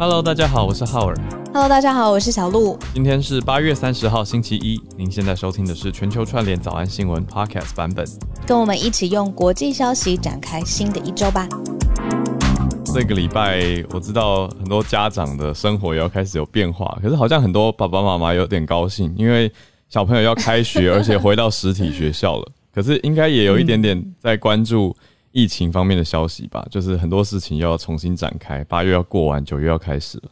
Hello，大家好，我是浩尔。Hello，大家好，我是小鹿。今天是八月三十号，星期一。您现在收听的是全球串联早安新闻 Podcast 版本。跟我们一起用国际消息展开新的一周吧。这个礼拜我知道很多家长的生活也要开始有变化，可是好像很多爸爸妈妈有点高兴，因为小朋友要开学，而且回到实体学校了。可是应该也有一点点在关注疫情方面的消息吧，就是很多事情又要重新展开。八月要过完，九月要开始了。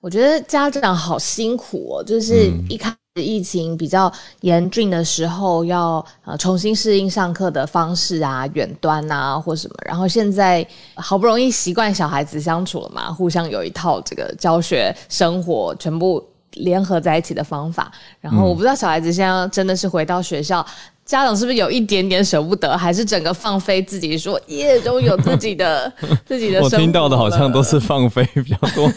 我觉得家长好辛苦哦，就是一开始疫情比较严峻的时候，要呃重新适应上课的方式啊，远端啊或什么，然后现在好不容易习惯小孩子相处了嘛，互相有一套这个教学生活全部联合在一起的方法，然后我不知道小孩子现在真的是回到学校。家长是不是有一点点舍不得，还是整个放飞自己说耶，终于有自己的 自己的我听到的好像都是放飞比较多，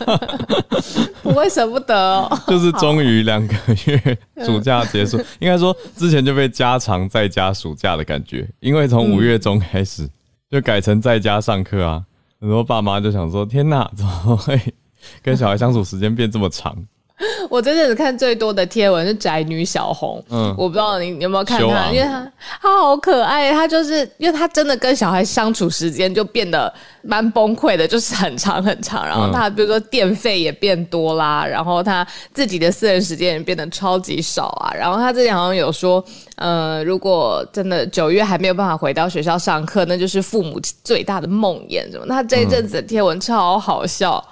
不会舍不得哦。就是终于两个月暑假结束，应该说之前就被加长在家暑假的感觉，因为从五月中开始就改成在家上课啊，很多爸妈就想说：天哪，怎么会跟小孩相处时间变这么长？我这阵子看最多的贴文是宅女小红，嗯，我不知道你你有没有看她，因为她她好可爱，她就是因为她真的跟小孩相处时间就变得蛮崩溃的，就是很长很长，然后她比如说电费也变多啦，然后她自己的私人时间也变得超级少啊，然后她之前好像有说，呃，如果真的九月还没有办法回到学校上课，那就是父母最大的梦魇什么，她这一阵子的贴文超好笑。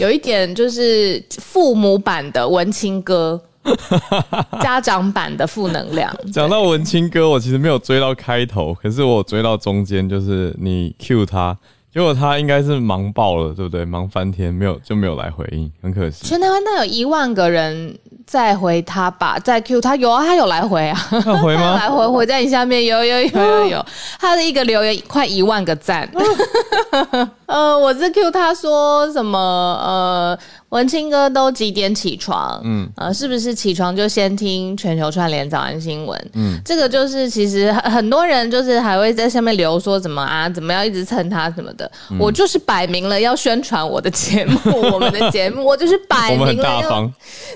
有一点就是父母版的文青哥，家长版的负能量。讲到文青哥，我其实没有追到开头，可是我追到中间，就是你 Q 他，结果他应该是忙爆了，对不对？忙翻天，没有就没有来回应，很可惜。全台湾大概有一万个人在回他吧，再 Q 他有啊，他有来回啊，他有回吗？来回回在你下面有有有有有，他的一个留言快一万个赞。呃，我是 Q 他说什么呃，文青哥都几点起床？嗯，呃，是不是起床就先听全球串联早安新闻？嗯，这个就是其实很 很多人就是还会在下面留说怎么啊，怎么要一直蹭他什么的。我就是摆明了要宣传我的节目，我们的节目，我就是摆明了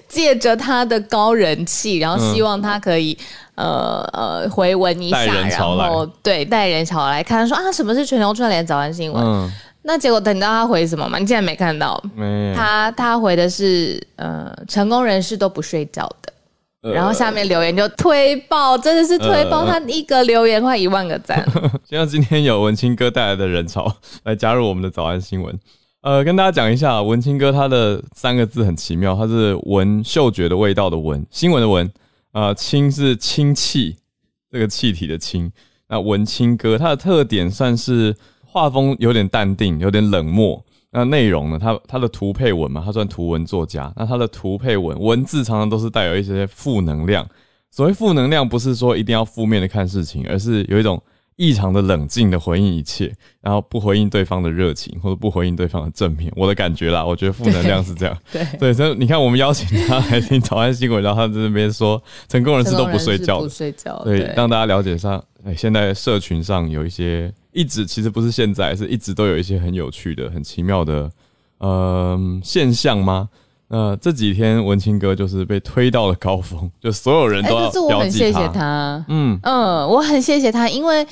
借着他的高人气，然后希望他可以、呃呃回文一下，然后对带人潮来看说啊什么是全球串联早安新闻。嗯，那结果等到他回什么吗？你竟然没看到？没有。他他回的是呃成功人士都不睡觉的。呃然后下面留言就推爆，真的是推爆！呃他一个留言快一万个赞，希望今天有文青哥带来的人潮来加入我们的早安新闻。呃，跟大家讲一下，文青哥他的三个字很奇妙，他是闻嗅觉的味道的闻，新闻的闻，呃，氢是氢气，这个气体的氢。那文青哥他的特点算是画风有点淡定，有点冷漠。那内容呢？他他的图配文嘛，他算图文作家。那他的图配文文字常常都是带有一些负能量。所谓负能量，不是说一定要负面的看事情，而是有一种异常的冷静的回应一切，然后不回应对方的热情，或者不回应对方的正面。我的感觉啦，我觉得负能量是这样。对，对，所以你看，我们邀请他来听早安新闻，然后他在那边说成功人士都不睡觉不，睡觉，对，让大家了解上，哎，现在社群上有一些一直其实不是现在，是一直都有一些很有趣的、很奇妙的呃现象吗？那这几天文青哥就是被推到了高峰，就所有人哎，都要可是我很谢谢他，嗯，嗯，我很谢谢他，因为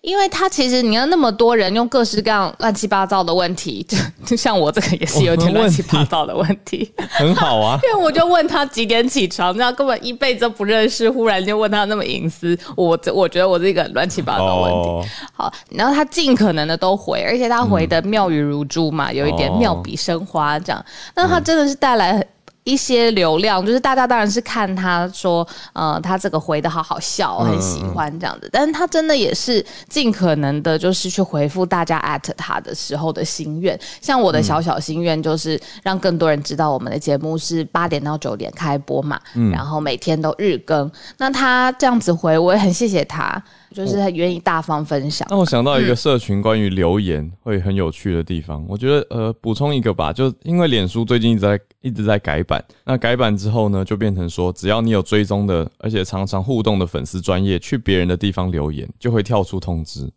因为他其实你要那么多人用各式各样乱七八糟的问题，就就像我这个也是有点乱七八糟的问题，很好啊。因为我就问他几点起床，这样根本一辈子都不认识，忽然就问他那么隐私，我这我觉得我是一个很乱七八糟的问题。哦，好，然后他尽可能的都回，而且他回的妙语如珠嘛，有一点哦妙笔生花这样。那他真的是带来一些流量，就是大家当然是看他说，呃，他这个回的好好笑，很喜欢这样子。但是他真的也是尽可能的，就是去回复大家 at 他的时候的心愿。像我的小小心愿就是让更多人知道我们的节目是八点到九点开播嘛，然后每天都日更。那他这样子回，我也很谢谢他，就是他愿意大方分享。那我想到一个社群关于留言会很有趣的地方，我觉得呃补充一个吧，就因为脸书最近一直在一直在改版，那改版之后呢，就变成说只要你有追踪的，而且常常互动的粉丝专业去别人的地方留言，就会跳出通知。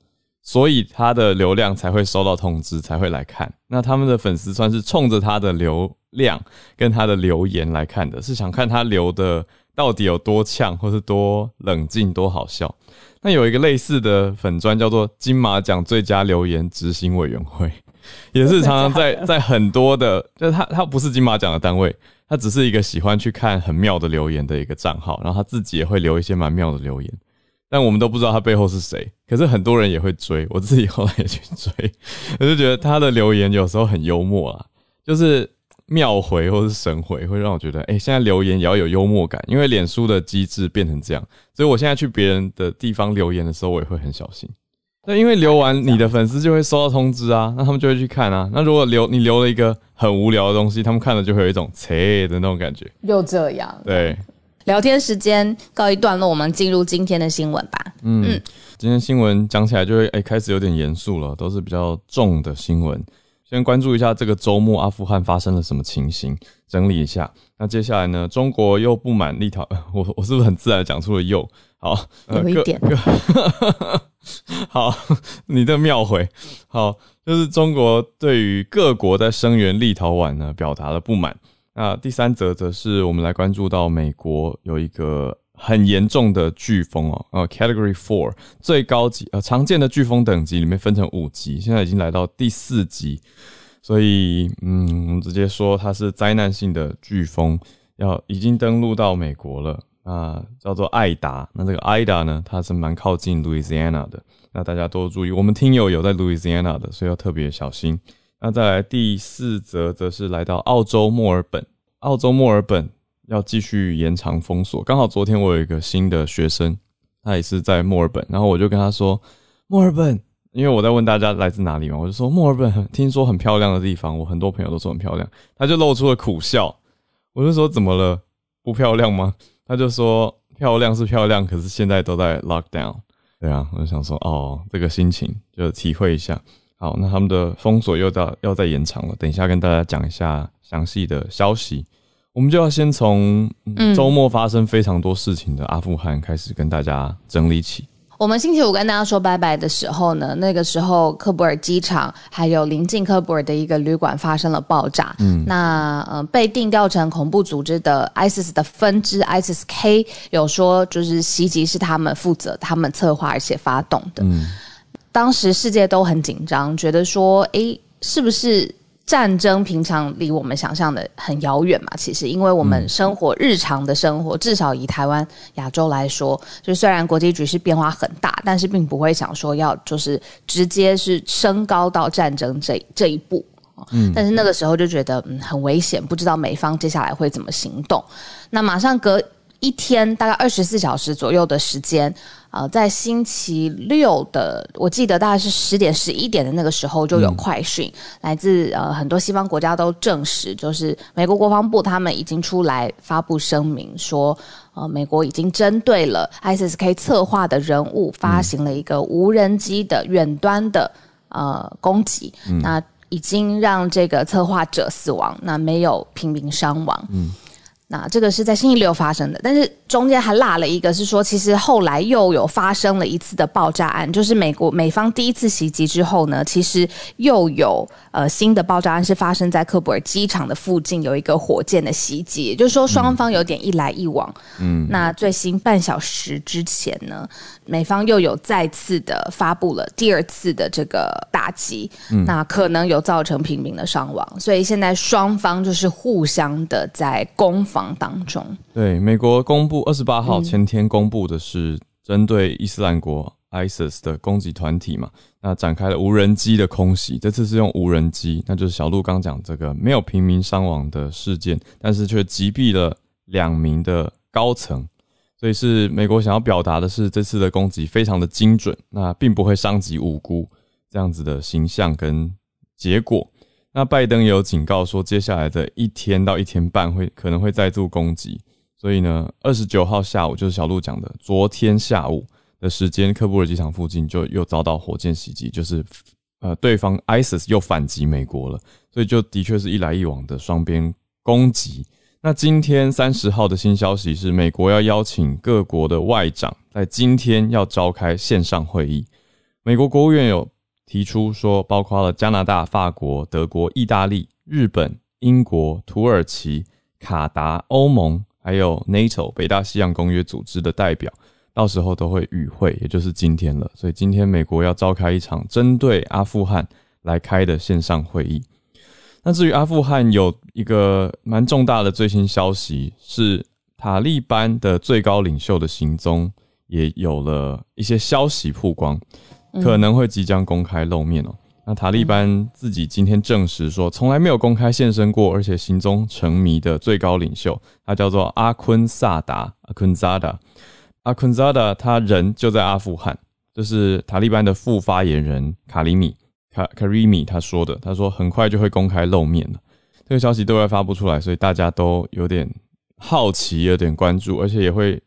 所以他的流量才会收到通知，才会来看。那他们的粉丝算是冲着他的流量跟他的留言来看的，是想看他留的到底有多呛，或是多冷静、多好笑。那有一个类似的粉砖叫做金马奖最佳留言执行委员会，也是常常在在很多的，就是他他不是金马奖的单位，他只是一个喜欢去看很妙的留言的一个账号，然后他自己也会留一些蛮妙的留言。但我们都不知道他背后是谁，可是很多人也会追，我自己后来也去追，我就觉得他的留言有时候很幽默啊，就是妙回或是神回，会让我觉得，哎，现在留言也要有幽默感，因为脸书的机制变成这样，所以我现在去别人的地方留言的时候，我也会很小心。那因为留完你的粉丝就会收到通知啊，那他们就会去看啊。那如果留你留了一个很无聊的东西，他们看了就会有一种切的那种感觉，又这样，对。聊天时间告一段落，我们进入今天的新闻吧。嗯，今天新闻讲起来就会哎开始有点严肃了，都是比较重的新闻。先关注一下这个周末阿富汗发生了什么情形，整理一下。那接下来呢，中国又不满立陶，我我是不是很自然讲出了又？好，有一点。好，你的妙回。好，就是中国对于各国在声援立陶宛呢表达了不满。那第三则则是我们来关注到美国有一个很严重的飓风哦，呃，Category Four 最高级呃常见的飓风等级里面分成五级，现在已经来到第四级，所以嗯，我们直接说它是灾难性的飓风，要已经登陆到美国了啊，叫做艾达。那这个艾达呢，它是蛮靠近 Louisiana 的，那大家多注意，我们听友有在 Louisiana 的，所以要特别小心。那再来第四则，则是来到澳洲墨尔本。澳洲墨尔本要继续延长封锁。刚好昨天我有一个新的学生，他也是在墨尔本，然后我就跟他说：“墨尔本，因为我在问大家来自哪里嘛，我就说墨尔本听说很漂亮的地方，我很多朋友都说很漂亮。”他就露出了苦笑。我就说：“怎么了？不漂亮吗？”他就说：“漂亮是漂亮，可是现在都在 lock down。”对啊，我就想说：“哦，这个心情就体会一下。”好，那他们的封锁又到要再延长了。等一下跟大家讲一下详细的消息。我们就要先从周末发生非常多事情的阿富汗开始跟大家整理起。我们星期五跟大家说拜拜的时候呢，那个时候科布尔机场还有临近科布尔的一个旅馆发生了爆炸。嗯，那呃被定调成恐怖组织的 ISIS 的分支 ISIS-K 有说就是袭击是他们负责、他们策划而且发动的。嗯。当时世界都很紧张，觉得说，诶，是不是战争平常离我们想象的很遥远嘛？其实，因为我们生活日常的生活，至少以台湾亚洲来说，就虽然国际局势变化很大，但是并不会想说要就是直接是升高到战争这这一步嗯，但是那个时候就觉得嗯很危险，不知道美方接下来会怎么行动。那马上隔一天，大概二十四小时左右的时间。呃，在星期六的，我记得大概是十点、十一点的那个时候，就有快讯来自呃很多西方国家都证实，就是美国国防部他们已经出来发布声明说，呃，美国已经针对了 ISIS-K 策划的人物发行了一个无人机的远端的呃攻击，那已经让这个策划者死亡，那没有平民伤亡。嗯，那这个是在星期六发生的，但是。中间还落了一个，是说其实后来又有发生了一次的爆炸案，就是美国美方第一次袭击之后呢，其实又有呃新的爆炸案是发生在科布尔机场的附近，有一个火箭的袭击，也就是说双方有点一来一往。嗯，那最新半小时之前呢，美方又有再次的发布了第二次的这个打击，嗯那可能有造成平民的伤亡，所以现在双方就是互相的在攻防当中。对，美国公布。二十八号前天公布的是针对伊斯兰国 ISIS 的攻击团体嘛？那展开了无人机的空袭，这次是用无人机，那就是小鹿刚讲这个没有平民伤亡的事件，但是却击毙了两名的高层，所以是美国想要表达的是这次的攻击非常的精准，那并不会伤及无辜这样子的形象跟结果。那拜登也有警告说，接下来的一天到一天半会可能会再度攻击。所以呢，二十九号下午就是小鹿讲的，昨天下午的时间，科布尔机场附近就又遭到火箭袭击，就是呃，对方 ISIS 又反击美国了，所以就的确是一来一往的双边攻击。那今天三十号的新消息是，美国要邀请各国的外长在今天要召开线上会议，美国国务院有提出说，包括了加拿大、法国、德国、意大利、日本、英国、土耳其、卡达、欧盟，还有 NATO 北大西洋公约组织的代表，到时候都会与会，也就是今天了。所以今天美国要召开一场针对阿富汗来开的线上会议。那至于阿富汗有一个蛮重大的最新消息，是塔利班的最高领袖的行踪也有了一些消息曝光，可能会即将公开露面哦。那塔利班自己今天证实说，从来没有公开现身过，而且行踪成谜的最高领袖，他叫做阿坤萨达阿坤扎达。阿坤扎达他人就在阿富汗，这是塔利班的副发言人卡里米。卡卡瑞米他说的，他说很快就会公开露面了，这个消息对外发布出来，所以大家都有点好奇，有点关注，而且也会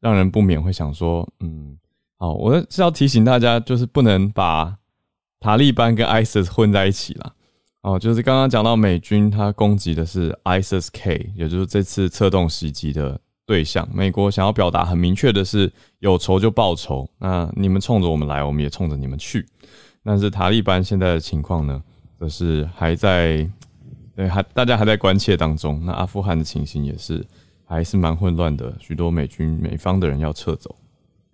让人不免会想说，嗯，好，我是要提醒大家，就是不能把塔利班跟 ISIS 混在一起了。哦，就是刚刚讲到美军他攻击的是 ISIS-K，也就是这次策动袭击的对象。美国想要表达很明确的是，有仇就报仇，那你们冲着我们来，我们也冲着你们去。但是塔利班现在的情况呢，则是还在，对，还大家还在关切当中。那阿富汗的情形也是还是蛮混乱的，许多美军美方的人要撤走。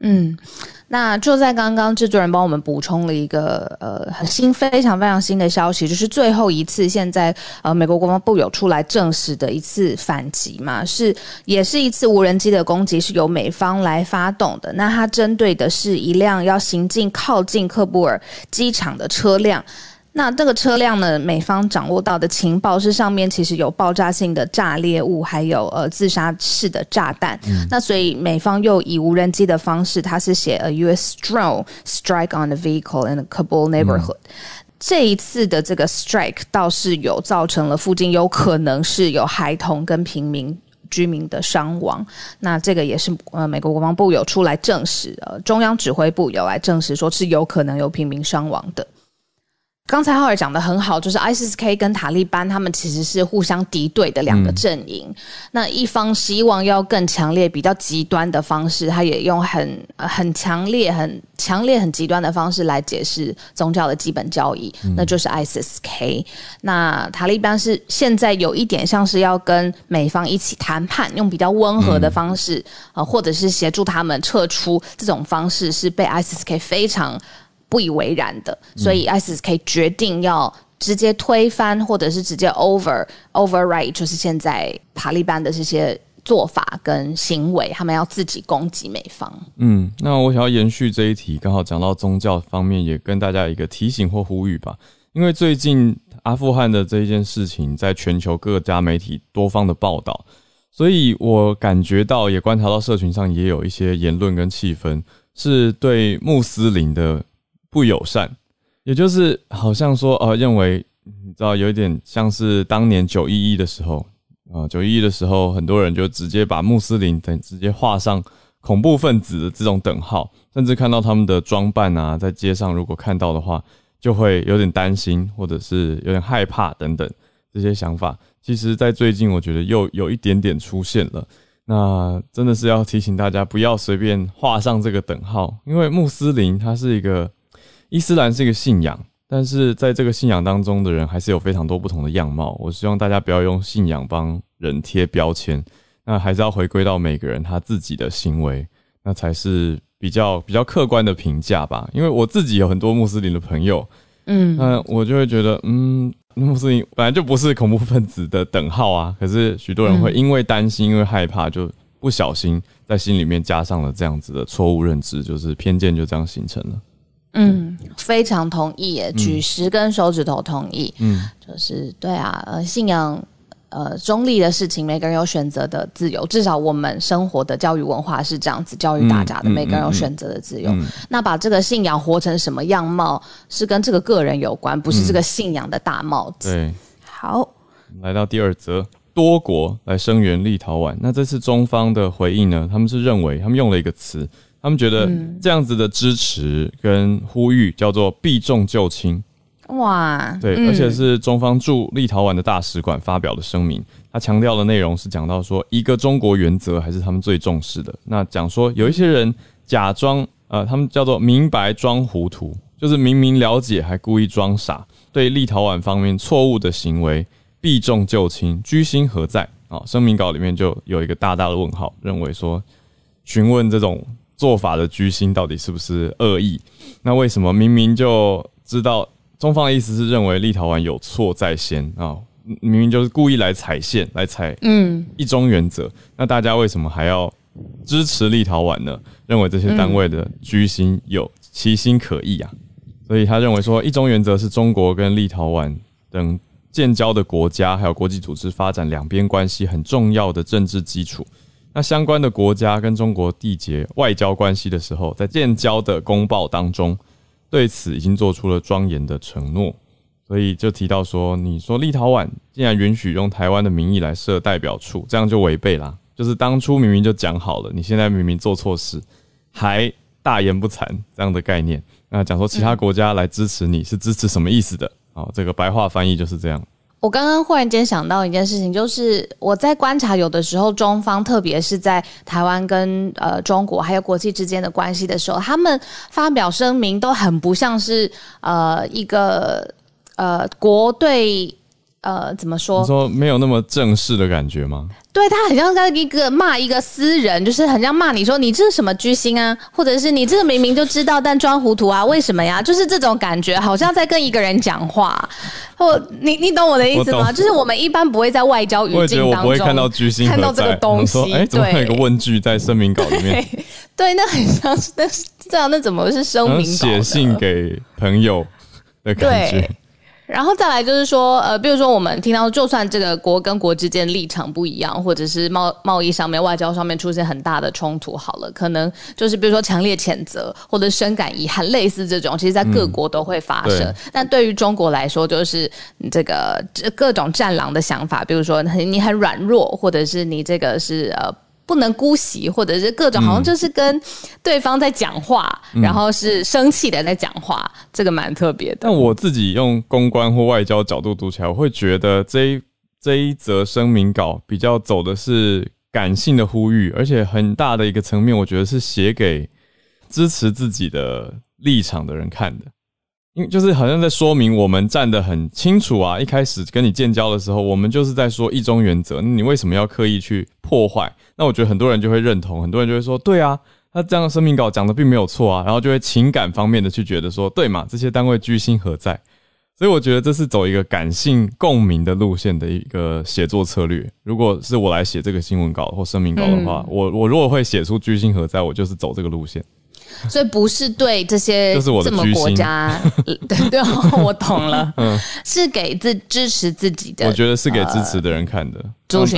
嗯，那就在刚刚，制作人帮我们补充了一个呃很新、非常非常新的消息，就是最后一次现在呃美国国防部有出来证实的一次反击嘛，是也是一次无人机的攻击，是由美方来发动的。那它针对的是一辆要行进靠近喀布尔机场的车辆。那这个车辆呢？美方掌握到的情报是上面其实有爆炸性的炸裂物，还有呃自杀式的炸弹。那所以美方又以无人机的方式，它是写 a U.S. drone strike on the vehicle in Kabul neighborhood。这一次的这个 strike 倒是有造成了附近有可能是有孩童跟平民居民的伤亡。那这个也是呃美国国防部有出来证实，呃中央指挥部有来证实说是有可能有平民伤亡的。刚才浩尔讲的很好，就是 ISIS-K 跟塔利班他们其实是互相敌对的两个阵营。那一方希望要更强烈、比较极端的方式，他也用很很强烈、很强烈、很极端的方式来解释宗教的基本教义，那就是 ISIS-K。那塔利班是现在有一点像是要跟美方一起谈判，用比较温和的方式啊，或者是协助他们撤出这种方式，是被 ISIS-K 非常。不以为然的，所以 ISIS 可以决定要直接推翻，或者是直接 over override，就是现在塔利班的这些做法跟行为，他们要自己攻击美方。嗯，那我想要延续这一题，刚好讲到宗教方面，也跟大家一个提醒或呼吁吧。因为最近阿富汗的这一件事情，在全球各家媒体多方的报道，所以我感觉到，也观察到社群上也有一些言论跟气氛，是对穆斯林的。不友善，也就是好像说，呃，认为你知道，有一点像是当年九一一的时候，啊，九一一的时候，很多人就直接把穆斯林等直接画上恐怖分子的这种等号，甚至看到他们的装扮啊，在街上如果看到的话，就会有点担心，或者是有点害怕等等这些想法。其实，在最近，我觉得又有一点点出现了。那真的是要提醒大家，不要随便画上这个等号，因为穆斯林他是一个。伊斯兰是一个信仰，但是在这个信仰当中的人还是有非常多不同的样貌。我希望大家不要用信仰帮人贴标签，那还是要回归到每个人他自己的行为，那才是比较比较客观的评价吧。因为我自己有很多穆斯林的朋友，嗯，那我就会觉得，嗯，穆斯林本来就不是恐怖分子的等号啊。可是许多人会因为担心、因为害怕，就不小心在心里面加上了这样子的错误认知，就是偏见就这样形成了。嗯，非常同意耶，举十根手指头同意。嗯，就是对啊，呃，信仰呃中立的事情，每个人有选择的自由。至少我们生活的教育文化是这样子教育大家的，每个人有选择的自由。那把这个信仰活成什么样貌，是跟这个个人有关，不是这个信仰的大帽子。对，好，来到第二则，多国来声援立陶宛。那这次中方的回应呢？他们是认为他们用了一个词。他们觉得这样子的支持跟呼吁叫做避重就轻，哇，对，而且是中方驻立陶宛的大使馆发表的声明，他强调的内容是讲到说一个中国原则还是他们最重视的。那讲说有一些人假装呃，他们叫做明白装糊涂，就是明明了解还故意装傻，对立陶宛方面错误的行为避重就轻，居心何在？啊，声明稿里面就有一个大大的问号，认为说询问这种做法的居心到底是不是恶意？那为什么明明就知道中方的意思是认为立陶宛有错在先啊？明明就是故意来踩线，来踩嗯一中原则，那大家为什么还要支持立陶宛呢？认为这些单位的居心有其心可疑啊？所以他认为说一中原则是中国跟立陶宛等。建交的国家还有国际组织发展两边关系很重要的政治基础。那相关的国家跟中国缔结外交关系的时候，在建交的公报当中，对此已经做出了庄严的承诺。所以就提到说，你说立陶宛竟然允许用台湾的名义来设代表处，这样就违背啦。就是当初明明就讲好了，你现在明明做错事，还大言不惭这样的概念。那讲说其他国家来支持你是支持什么意思的？好，这个白话翻译就是这样。我刚刚忽然间想到一件事情，就是我在观察有的时候中方，特别是在台湾跟呃中国还有国际之间的关系的时候，他们发表声明都很不像是呃一个呃国对。呃，怎么说？说没有那么正式的感觉吗？对他很像在一个骂一个私人，就是很像骂你说你这是什么居心啊，或者是你这个明明就知道但装糊涂啊？为什么呀？就是这种感觉，好像在跟一个人讲话。或你你懂我的意思吗？就是我们一般不会在外交语境当中看到居心看到这个东西。哎，怎么有一个问句在声明稿里面？对，那很像是，那是这样，那怎么是声明？写信给朋友的感觉。然后再来就是说，呃，比如说我们听到，就算这个国跟国之间立场不一样，或者是贸贸易上面、外交上面出现很大的冲突，好了，可能就是比如说强烈谴责或者深感遗憾，类似这种，其实在各国都会发生。但对于中国来说，就是这个各种战狼的想法，比如说你很软弱，或者是你这个是呃。不能姑息，或者是各种，好像就是跟对方在讲话，然后是生气的在讲话，这个蛮特别的。但我自己用公关或外交角度读起来，我会觉得这一这一则声明稿比较走的是感性的呼吁，而且很大的一个层面，我觉得是写给支持自己的立场的人看的。就是好像在说明我们站得很清楚啊！一开始跟你建交的时候，我们就是在说一中原则，你为什么要刻意去破坏？那我觉得很多人就会认同，很多人就会说，对啊，他这样的声明稿讲的并没有错啊，然后就会情感方面的去觉得说，对嘛，这些单位居心何在？所以我觉得这是走一个感性共鸣的路线的一个写作策略。如果是我来写这个新闻稿或声明稿的话，我我如果会写出居心何在，我就是走这个路线。所以不是对这些这么国家，对对，我懂了，是给自支持自己的。我觉得是给支持的人看的，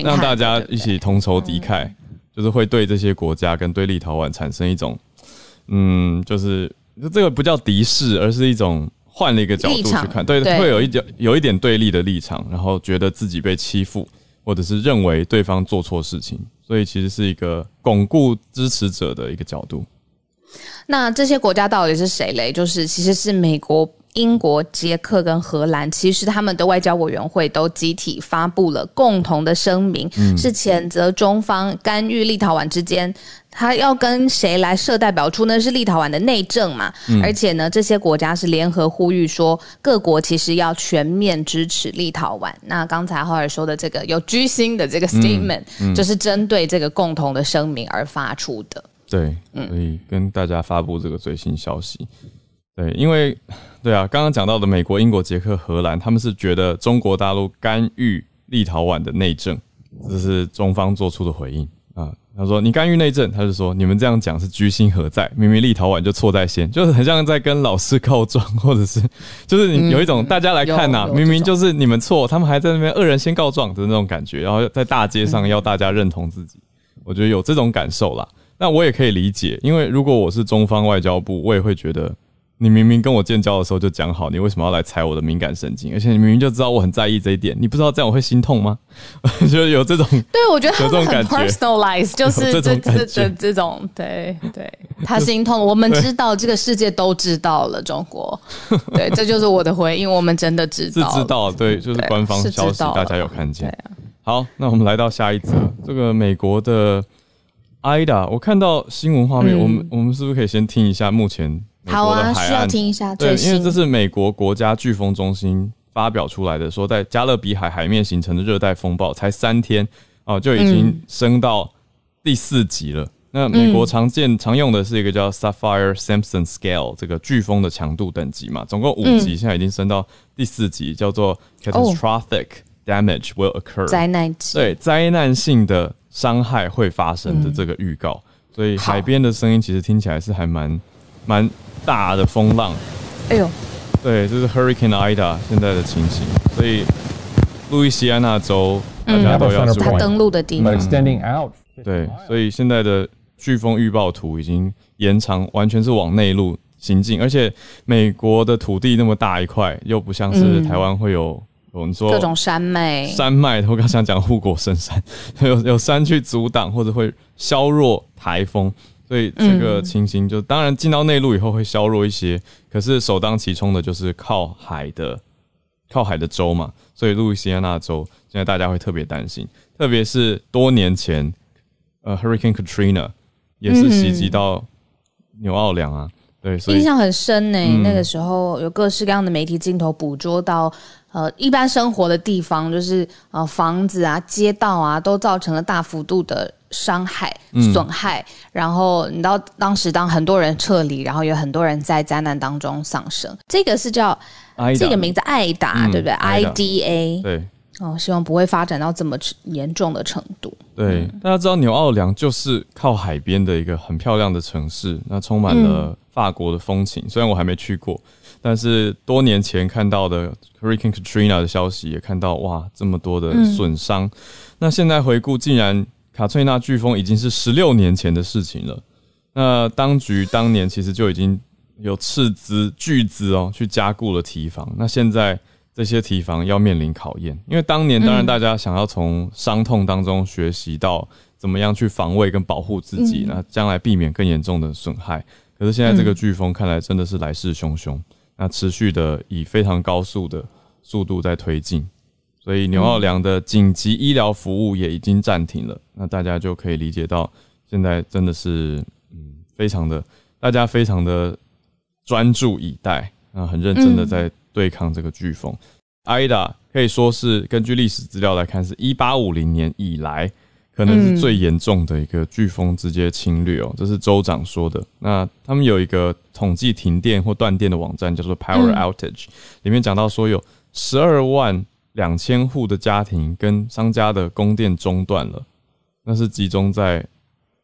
让大家一起同仇敌忾，就是会对这些国家跟对立陶宛产生一种，嗯，就是这个不叫敌视，而是一种换了一个角度去看，对，会有一点有一点对立的立场，然后觉得自己被欺负，或者是认为对方做错事情，所以其实是一个巩固支持者的一个角度。那这些国家到底是谁嘞？就是其实是美国、英国、捷克跟荷兰，其实他们的外交委员会都集体发布了共同的声明，是谴责中方干预立陶宛之间，他要跟谁来设代表处呢？是立陶宛的内政嘛？而且呢，这些国家是联合呼吁说，各国其实要全面支持立陶宛。那刚才浩尔说的这个有居心的这个 statement，就是针对这个共同的声明而发出的。对，所以跟大家发布这个最新消息。对，因为对啊，刚刚讲到的美国、英国、捷克、荷兰，他们是觉得中国大陆干预立陶宛的内政，这是中方做出的回应啊。他说你干预内政，他就说你们这样讲是居心何在？明明立陶宛就错在先，就是很像在跟老师告状，或者是 就是你有一种大家来看呐，明明就是你们错，他们还在那边恶人先告状的那种感觉，然后在大街上要大家认同自己，我觉得有这种感受啦。那我也可以理解，因为如果我是中方外交部，我也会觉得，你明明跟我建交的时候就讲好，你为什么要来踩我的敏感神经？而且你明明就知道我很在意这一点，你不知道这样我会心痛吗？就有这种，对我觉得有这种感觉，personalize 就是这这这这种，对对，他心痛，我们知道这个世界都知道了，中国，对，这就是我的回应，我们真的知道，是知道，对，就是官方消息，大家有看见。好，那我们来到下一则，这个美国的。Ida，我看到新闻画面，我们我们是不是可以先听一下目前美国的海岸？听一下，对，因为这是美国国家飓风中心发表出来的，说在加勒比海海面形成的热带风暴，才三天哦就已经升到第四级了。那美国常见常用的是一个叫 Sapphire Simpson Scale 这个飓风的强度等级嘛，总共五级，现在已经升到第四级，叫做 Catastrophic Damage Will Occur，灾难级，对，灾难性的。伤害会发生的这个预告，所以海边的声音其实听起来是还蛮蛮大的风浪。哎呦，对，这是 Hurricane Ida 现在的情形。所以路易斯安那州大家都要注意它登陆的地方。对，所以现在的飓风预报图已经延长，完全是往内陆行进，而且美国的土地那么大一块，又不像是台湾会有。我们说各种山脉，山脉，我刚想讲护国神山，有有山去阻挡或者会削弱台风，所以这个情形就当然进到内陆以后会削弱一些，可是首当其冲的就是靠海的靠海的州嘛，所以路易斯安那州现在大家会特别担心，特别是多年前呃，Hurricane Katrina 也是袭击到纽奥良啊，对，印象很深呢。那个时候有各式各样的媒体镜头捕捉到。呃，一般生活的地方，就是呃房子啊、街道啊，都造成了大幅度的伤害、损害。然后你知道当时，当很多人撤离，然后有很多人在灾难当中丧生。这个是叫这个名字艾达，对不对？I D A。对。哦，希望不会发展到这么严重的程度。对，大家知道纽奥良就是靠海边的一个很漂亮的城市，那充满了法国的风情。虽然我还没去过。但是多年前看到的 Hurricane Katrina 的消息，也看到哇这么多的损伤。那现在回顾，竟然卡翠娜飓风已经是十六年前的事情了。那当局当年其实就已经有斥资巨资哦，去加固了堤防。那现在这些堤防要面临考验，因为当年当然大家想要从伤痛当中学习到怎么样去防卫跟保护自己，那将来避免更严重的损害。可是现在这个飓风看来真的是来势汹汹。那持续的以非常高速的速度在推进，所以纽奥良的紧急医疗服务也已经暂停了。那大家就可以理解到，现在真的是嗯，非常的大家非常的专注以待，啊，很认真的在对抗这个飓风。艾达可以说是根据历史资料来看，是一八五零年以来。可能是最严重的一个飓风直接侵略哦，这是州长说的。那他们有一个统计停电或断电的网站，叫做 Power Outage，里面讲到说有十二万两千户的家庭跟商家的供电中断了，那是集中在。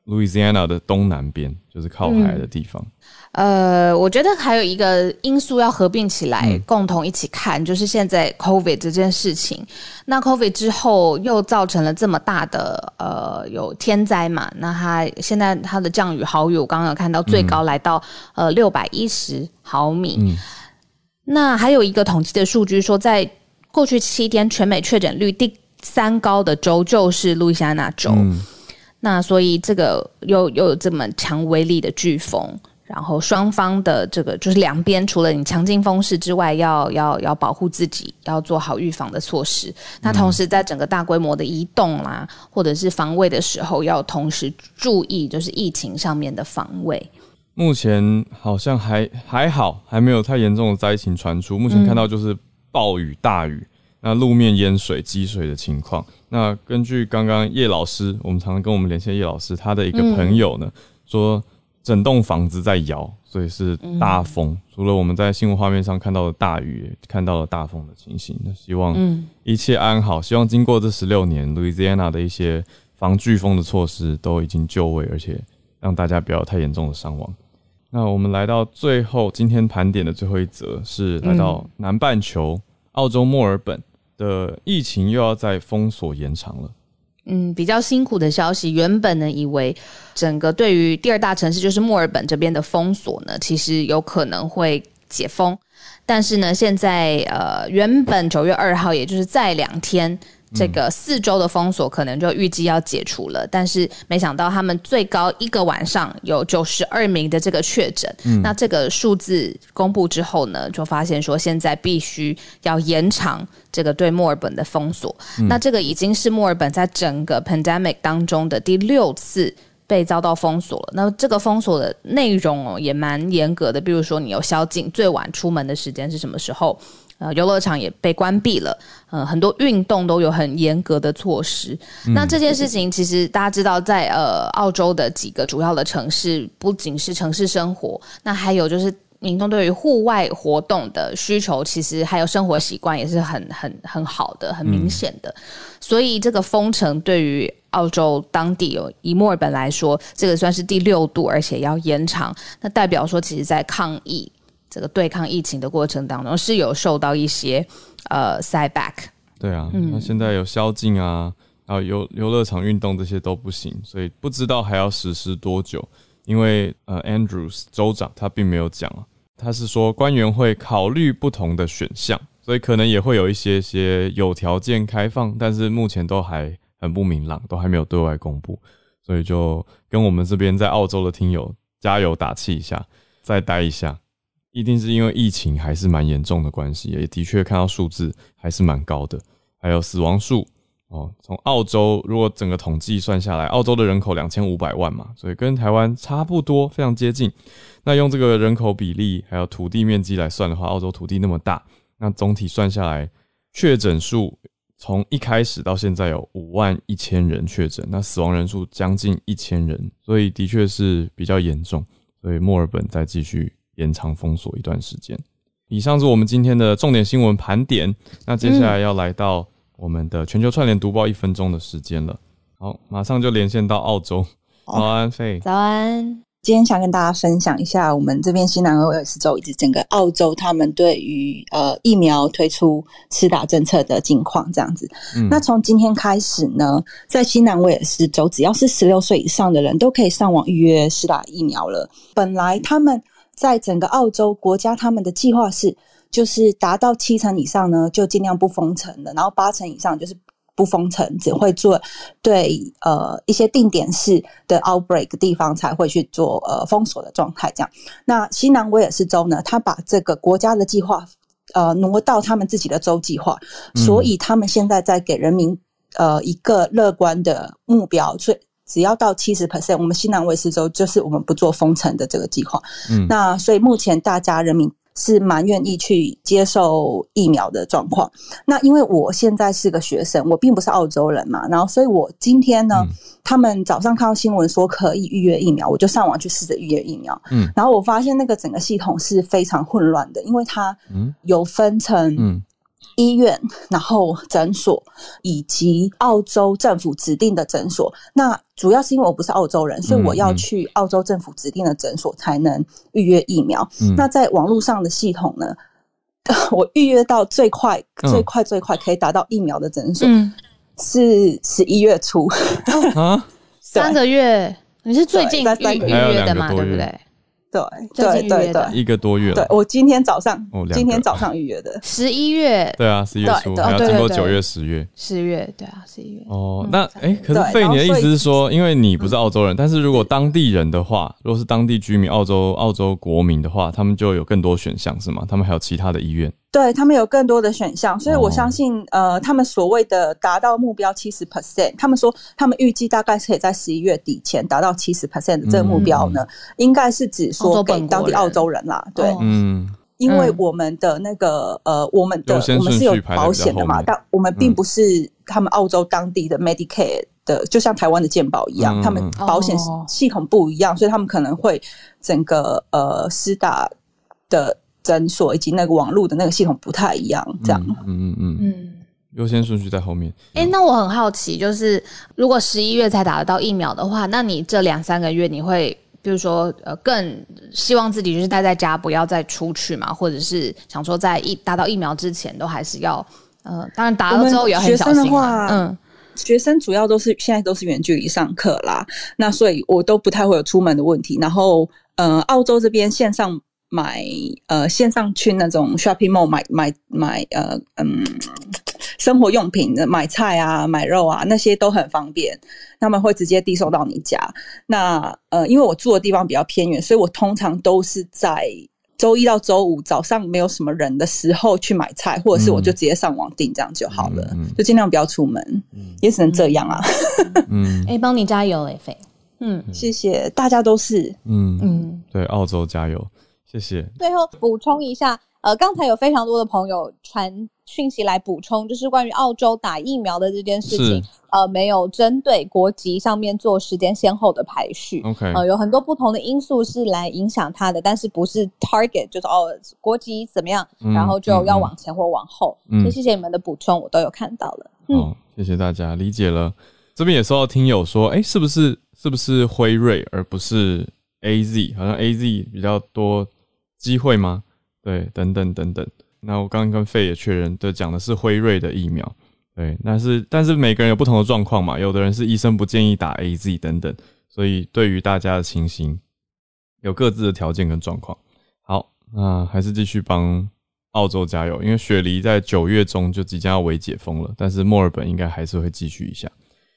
Louisiana 的东南边就是靠海的地方。呃，我觉得还有一个因素要合并起来，共同一起看，就是现在 COVID 这件事情。那 COVID 之后又造成了这么大的呃有天灾嘛？那它现在它的降雨毫雨，我刚刚有看到最高来到呃六百一十毫米。那还有一个统计的数据说，在过去七天全美确诊率第三高的州就是路易斯安那州。那所以这个又又有这么强威力的飓风，然后双方的这个就是两边除了你强劲风势之外，要要要保护自己，要做好预防的措施。那同时在整个大规模的移动啦，或者是防卫的时候，要同时注意就是疫情上面的防卫。目前好像还还好，还没有太严重的灾情传出。目前看到就是暴雨、大雨。那路面淹水、积水的情况，那根据刚刚叶老师，我们常常跟我们连线叶老师，他的一个朋友呢说，整栋房子在摇，所以是大风。除了我们在新闻画面上看到的大雨，看到了大风的情形。那希望一切安好，希望经过这十六年，Louisiana 的一些防飓风的措施都已经就位，而且让大家不要太严重的伤亡。那我们来到最后，今天盘点的最后一则是来到南半球，澳洲墨尔本。的疫情又要再封锁延长了，嗯，比较辛苦的消息。原本呢，以为整个对于第二大城市就是墨尔本这边的封锁呢，其实有可能会解封，但是呢，现在呃，原本九月二号，也就是再两天。这个四周的封锁可能就预计要解除了，但是没想到他们最高一个晚上有九十二名的这个确诊。那这个数字公布之后呢，就发现说现在必须要延长这个对墨尔本的封锁。那这个已经是墨尔本在整个 pandemic 当中的第六次被遭到封锁了。那这个封锁的内容哦也蛮严格的，比如说你有宵禁，最晚出门的时间是什么时候？呃，游乐场也被关闭了，呃，很多运动都有很严格的措施。那这件事情其实大家知道，在呃澳洲的几个主要的城市，不仅是城市生活，那还有就是民众对于户外活动的需求，其实还有生活习惯也是很很很好的、很明显的。所以这个封城对于澳洲当地有以墨尔本来说，这个算是第六度，而且要延长，那代表说，其实在抗议。这个对抗疫情的过程当中是有受到一些呃 side back。对啊，那现在有宵禁啊，然后游游乐场运动这些都不行，所以不知道还要实施多久。因为呃，Andrews 州长他并没有讲啊，他是说官员会考虑不同的选项，所以可能也会有一些些有条件开放，但是目前都还很不明朗，都还没有对外公布。所以就跟我们这边在澳洲的听友加油打气一下，再待一下。一定是因为疫情还是蛮严重的关系，也的确看到数字还是蛮高的。还有死亡数哦，从澳洲如果整个统计算下来，澳洲的人口两千五百万嘛，所以跟台湾差不多，非常接近。那用这个人口比例还有土地面积来算的话，澳洲土地那么大，那总体算下来，确诊数从一开始到现在有五万一千人确诊，那死亡人数将近一千人，所以的确是比较严重。所以墨尔本再继续。延长封锁一段时间。以上是我们今天的重点新闻盘点。那接下来要来到我们的全球串联读报一分钟的时间了。好，马上就连线到澳洲。早安，费。早安。今天想跟大家分享一下我们这边西南威尔士州以及整个澳洲他们对于呃疫苗推出施打政策的近况。这样子。那从今天开始呢，在西南威尔士州，只要是十六岁以上的人都可以上网预约施打疫苗了。本来他们。在整个澳洲国家，他们的计划是，就是达到七成以上呢，就尽量不封城的；然后八成以上就是不封城，只会做对呃一些定点式的 outbreak 地方才会去做呃封锁的状态。这样，那西南威尔士州呢，他把这个国家的计划呃挪到他们自己的州计划，所以他们现在在给人民呃一个乐观的目标，所以。只要到七十 percent，我们西南威斯州就是我们不做封城的这个计划。嗯，那所以目前大家人民是蛮愿意去接受疫苗的状况。那因为我现在是个学生，我并不是澳洲人嘛，然后所以我今天呢，他们早上看到新闻说可以预约疫苗，我就上网去试着预约疫苗。嗯，然后我发现那个整个系统是非常混乱的，因为它有分成。医院，然后诊所以及澳洲政府指定的诊所。那主要是因为我不是澳洲人，所以我要去澳洲政府指定的诊所才能预约疫苗。那在网络上的系统呢？我预约到最快、最快、最快可以达到疫苗的诊所是十一月初啊，三个月。你是最近预约的嘛？对不对？对对对对，一个多月了。对我今天早上，今天早上预约的十一月。对啊，十一月初还要经过九月、十月。十月对啊，十一月。哦，那哎，可是费你的意思是说，因为你不是澳洲人，但是如果当地人的话，如果是当地居民、澳洲澳洲国民的话，他们就有更多选项是吗？他们还有其他的医院。对他们有更多的选项，所以我相信，呃，他们所谓的达到目标七十 percent，他们说他们预计大概是可以在十一月底前达到七十 percent 的这个目标呢，应该是指说给当地澳洲人啦，对，嗯，因为我们的那个呃，我们的我们是有保险的嘛，但我们并不是他们澳洲当地的 Medicare 的，就像台湾的健保一样，他们保险系统不一样，所以他们可能会整个呃施打的。诊所以及那个网络的那个系统不太一样，这样。嗯嗯嗯嗯，优先顺序在后面。哎，那我很好奇，就是如果十一月才打得到疫苗的话，那你这两三个月你会，比如说呃，更希望自己就是待在家，不要再出去嘛？或者是想说在疫打到疫苗之前，都还是要呃，当然打了之后也要很小心。嗯，学生主要都是现在都是远距离上课啦，那所以我都不太会有出门的问题。然后呃，澳洲这边线上。买呃线上去那种 shopping mall 买买买呃嗯生活用品的买菜啊买肉啊那些都很方便，他们会直接递送到你家。那呃因为我住的地方比较偏远，所以我通常都是在周一到周五早上没有什么人的时候去买菜，或者是我就直接上网订这样就好了，就尽量不要出门，也只能这样啊。嗯，哎，帮你加油，雷飞。嗯，谢谢大家都是。嗯嗯，对，澳洲加油，谢谢。最后补充一下，呃，刚才有非常多的朋友传讯息来补充，就是关于澳洲打疫苗的这件事情，呃，没有针对国籍上面做时间先后的排序。OK，呃，有很多不同的因素是来影响它的，但是不是 target，就是哦，国籍怎么样，然后就要往前或往后。所以谢谢你们的补充，我都有看到了。嗯，谢谢大家理解了。这边也收到听友说，哎，是不是？是不是辉瑞而不是 A Z？好像 A Z 比较多机会吗？对，等等等等。那我刚刚跟费也确认，对，讲的是辉瑞的疫苗。对，但是但是每个人有不同的状况嘛，有的人是医生不建议打 A Z 等等，所以对于大家的情形有各自的条件跟状况。好，那还是继续帮澳洲加油，因为雪梨在九月中就即将要为解封了，但是墨尔本应该还是会继续一下。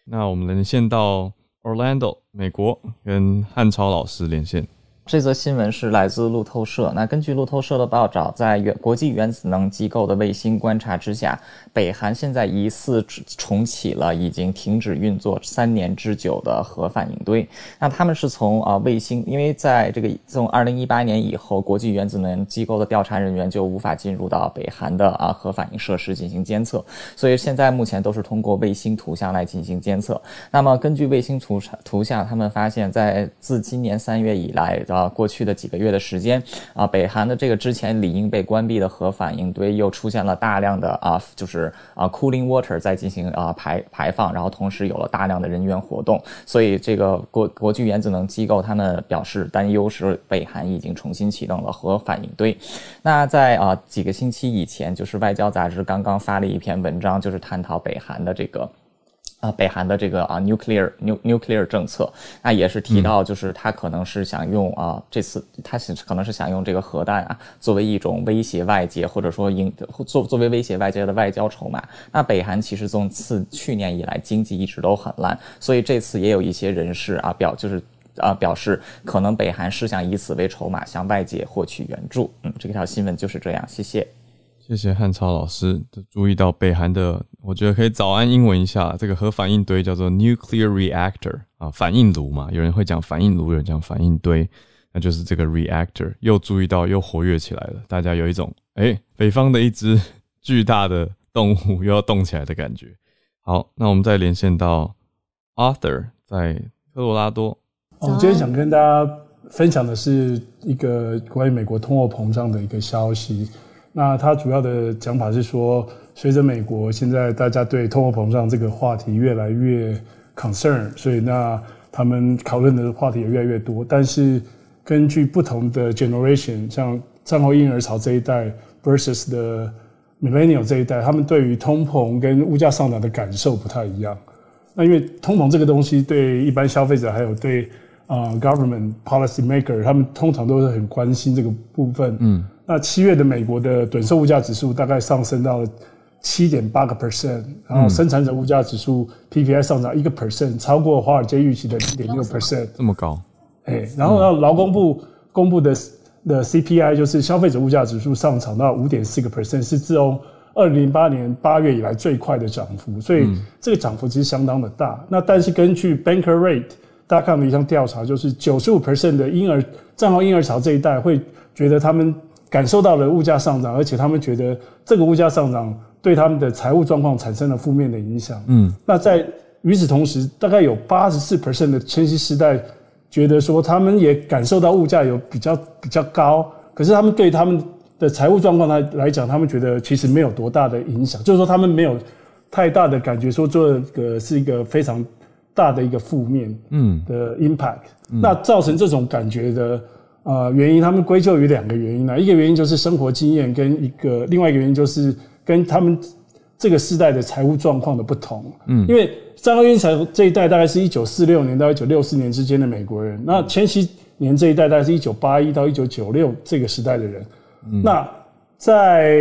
那我们连线到。Orlando，美国，跟汉超老师连线。这则新闻是来自路透社。那根据路透社的报道，在原国际原子能机构的卫星观察之下，北韩现在疑似重启了已经停止运作三年之久的核反应堆。那他们是从啊卫星，因为在这个从二零一八年以后，国际原子能机构的调查人员就无法进入到北韩的啊核反应设施进行监测，所以现在目前都是通过卫星图像来进行监测。那么根据卫星图图像，他们发现，在自今年三月以来的啊，过去的几个月的时间啊，北韩的这个之前理应被关闭的核反应堆又出现了大量的啊，就是啊 cooling water 在进行啊排排放，然后同时有了大量的人员活动，所以这个国国际原子能机构他们表示担忧是北韩已经重新启动了核反应堆。那在啊几个星期以前，就是外交杂志刚刚发了一篇文章，就是探讨北韩的这个。啊，北韩的这个啊，nuclear nu nuclear 政策，那也是提到，就是他可能是想用啊，这次他是可能是想用这个核弹啊，作为一种威胁外界，或者说应作作为威胁外界的外交筹码。那北韩其实从次去年以来经济一直都很烂，所以这次也有一些人士啊表就是啊表示，可能北韩是想以此为筹码向外界获取援助。嗯，这条新闻就是这样，谢谢。谢谢汉超老师，注意到北韩的，我觉得可以早安英文一下，这个核反应堆叫做 nuclear reactor 啊，反应炉嘛，有人会讲反应炉，有人讲反应堆，那就是这个 reactor 又注意到又活跃起来了，大家有一种哎，北方的一只巨大的动物又要动起来的感觉。好，那我们再连线到 Arthur 在科罗拉多。我今天想跟大家分享的是一个关于美国通货膨胀的一个消息。那他主要的讲法是说，随着美国现在大家对通货膨胀这个话题越来越 concern，所以那他们讨论的话题也越来越多。但是根据不同的 generation，像战后婴儿潮这一代 versus 的 millennial 这一代，他们对于通膨跟物价上涨的感受不太一样。那因为通膨这个东西对一般消费者还有对啊 government policy maker，他们通常都是很关心这个部分。嗯。那七月的美国的短售物价指数大概上升到七点八个 percent，然后生产者物价指数 PPI 上涨一个 percent，超过华尔街预期的零点六 percent，这么高。哎，然后呢，劳工部公布的的 CPI 就是消费者物价指数上涨到五点四个 percent，是自从二零零八年八月以来最快的涨幅，所以这个涨幅其实相当的大。那但是根据 Banker Rate，大家看了一项调查，就是九十五 percent 的婴儿战后婴儿潮这一代会觉得他们。感受到了物价上涨，而且他们觉得这个物价上涨对他们的财务状况产生了负面的影响。嗯，那在与此同时，大概有八十四 percent 的千禧世代觉得说，他们也感受到物价有比较比较高，可是他们对他们的财务状况来来讲，他们觉得其实没有多大的影响，就是说他们没有太大的感觉说这个是一个非常大的一个负面嗯的 impact。那造成这种感觉的。啊，原因他们归咎于两个原因呢，一个原因就是生活经验，跟一个另外一个原因就是跟他们这个世代的财务状况的不同。嗯，因为战后婴儿这一代大概是一九四六年到一九六四年之间的美国人，那千禧年这一代大概是一九八一到一九九六这个时代的人。嗯那在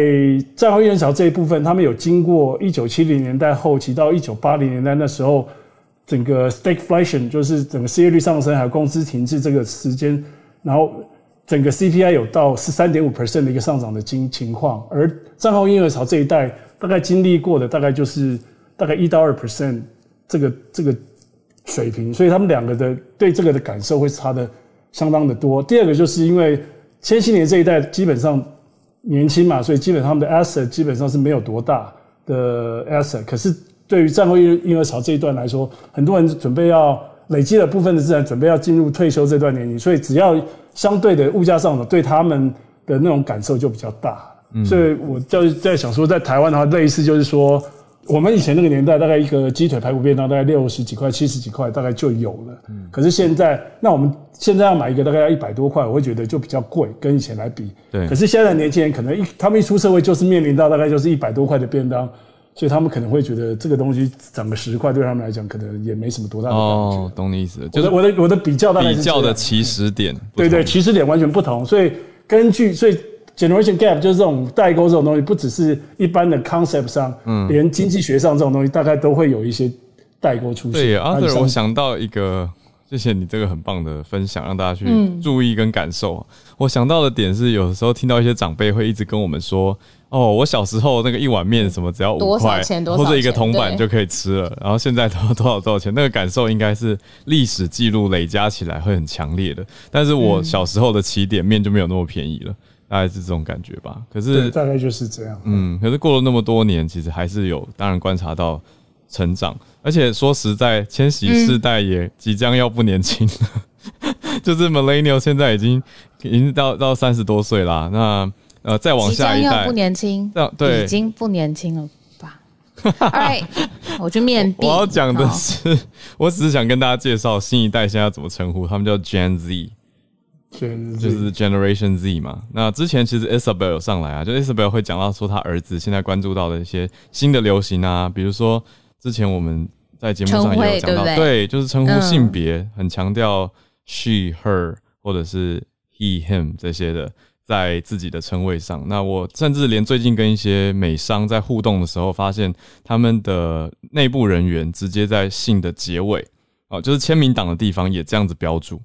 战后婴儿潮这一部分，他们有经过一九七零年代后期到一九八零年代那时候，整个 stagflation 就是整个失业率上升还有工资停滞这个时间。然后整个 CPI 有到十三点五 percent 的一个上涨的经情况，而战后婴儿潮这一代大概经历过的大概就是大概一到二 percent 这个这个水平，所以他们两个的对这个的感受会差的相当的多。第二个就是因为千禧年这一代基本上年轻嘛，所以基本上他们的 asset 基本上是没有多大的 asset。可是对于战后婴婴儿潮这一段来说，很多人准备要累积了部分的资产，准备要进入退休这段年龄，所以只要相对的物价上涨，对他们的那种感受就比较大。所以我就在想说，在台湾的话，类似就是说。我们以前那个年代，大概一个鸡腿排骨便当大概六十几块、七十几块，大概就有了。嗯。可是现在，那我们现在要买一个大概要一百多块，我会觉得就比较贵，跟以前来比。对。可是现在的年轻人可能一他们一出社会就是面临到大概就是一百多块的便当，所以他们可能会觉得这个东西涨个十块对他们来讲可能也没什么多大的感觉。哦，懂你意思。就是我的我的比较大概比较的起始点。对对，起始点完全不同，所以根据所以。Generation gap 就是这种代沟这种东西，不只是一般的 concept 上，嗯，连经济学上这种东西，大概都会有一些代沟出现。对阿德，我想到一个，谢谢你这个很棒的分享，让大家去注意跟感受。我想到的点是，有的时候听到一些长辈会一直跟我们说：“哦，我小时候那个一碗面什么只要五块，或者一个铜板就可以吃了，然后现在都 多少多少钱？那个感受应该是历史记录累加起来会很强烈的。但是我小时候的起点面就没有那么便宜了。”大概是这种感觉吧，可是大概就是这样。嗯，可是过了那么多年，其实还是有，当然观察到成长。而且说实在，千禧世代也即将要不年轻了，就是 Millennial 现在已经已经到到三十多岁啦。那呃，再往下一代。不年轻，对，已经不年轻了吧？哎，我去面壁。我要讲的是，我只是想跟大家介绍新一代现在怎么称呼，他们叫 Gen Z。就是 Generation Z 嘛，那之前其实 Isabel 有上来啊，就 Isabel 会讲到说他儿子现在关注到的一些新的流行啊，比如说之前我们在节目上也有讲到，对，就是称呼性别，很强调 she her 或者是 he him 这些的，在自己的称谓上。那我甚至连最近跟一些美商在互动的时候，发现他们的内部人员直接在信的结尾，哦，就是签名档的地方也这样子标注。